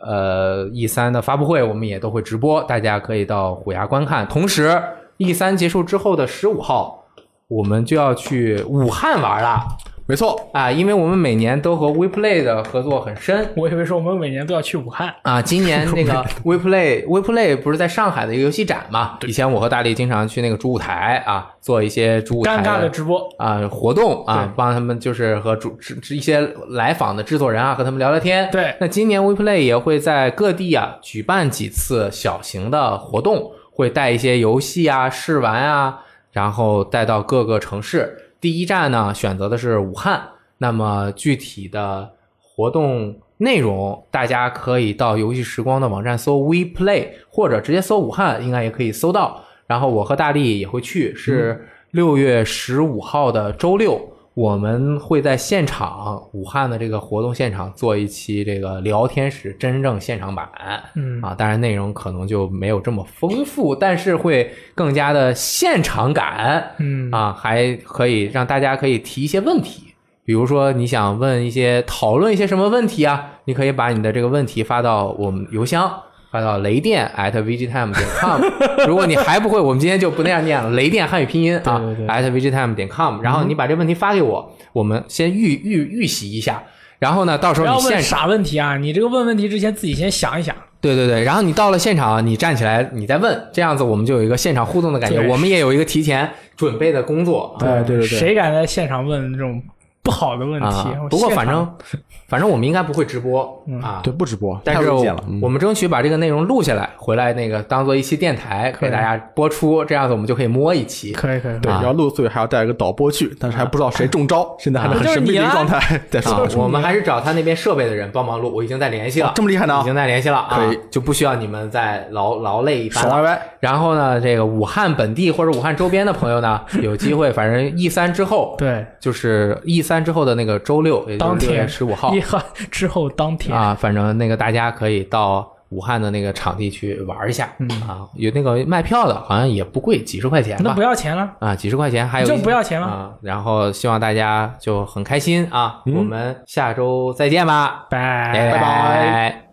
呃 E 三的发布会，我们也都会直播，大家可以到虎牙观看。同时，E 三结束之后的十五号，我们就要去武汉玩了没错，啊，因为我们每年都和 WePlay 的合作很深。我以为说我们每年都要去武汉，啊，今年那个 WePlay WePlay 不是在上海的一个游戏展嘛？以前我和大力经常去那个主舞台啊，做一些主舞台尴尬的直播。啊活动啊，帮他们就是和主制制一些来访的制作人啊，和他们聊聊天。对那今年 WePlay 也会在各地啊举办几次小型的活动，会带一些游戏啊、试玩啊，然后带到各个城市。第一站呢，选择的是武汉。那么具体的活动内容，大家可以到游戏时光的网站搜 WePlay，或者直接搜武汉，应该也可以搜到。然后我和大力也会去，是六月十五号的周六，我们会在现场武汉的这个活动现场做一期这个聊天室真正现场版。嗯啊，当然内容可能就没有这么丰富，但是会更加的现场感。嗯啊，还可以让大家可以提一些问题，比如说你想问一些讨论一些什么问题啊，你可以把你的这个问题发到我们邮箱，发到雷电 at vgtime 点 com。如果你还不会，我们今天就不那样念了，雷电汉语拼音啊 at vgtime 点 com。然后你把这问题发给我，我们先预预预习一下，然后呢，到时候你现场傻问题啊！你这个问问题之前自己先想一想。对对对，然后你到了现场，你站起来，你再问，这样子我们就有一个现场互动的感觉，我们也有一个提前准备的工作。对对对对谁敢在现场问这种不好的问题？啊，不过反正反正我们应该不会直播嗯啊。对，不直播，但是太危险了。嗯我们争取把这个内容录下来，回来那个当做一期电台给大家播出，这样子我们就可以摸一期。可以可以，对，啊然后录所以还要带一个导播去，但是还不知道谁中招，现在还是很神秘的一个状态。再啊说，，我们还是找他那边设备的人帮忙录，我已经在联系了，这么厉害呢已经在联系了啊，可以就不需要你们再劳劳累一番了。爽歪歪。然后呢，这个武汉本地或者武汉周边的朋友呢，有机会，反正 E 三之后，对，就是 E 三之后的那个周六，也就当是六月天十五号之后当天，啊，反正那个大家可以到武汉的那个场地去玩一下、啊，有那个卖票的，好像也不贵，几十块钱那不。要钱了，啊，几十块钱，还有就不要钱了啊！然后希望大家就很开心啊！我们下周再见吧，拜拜拜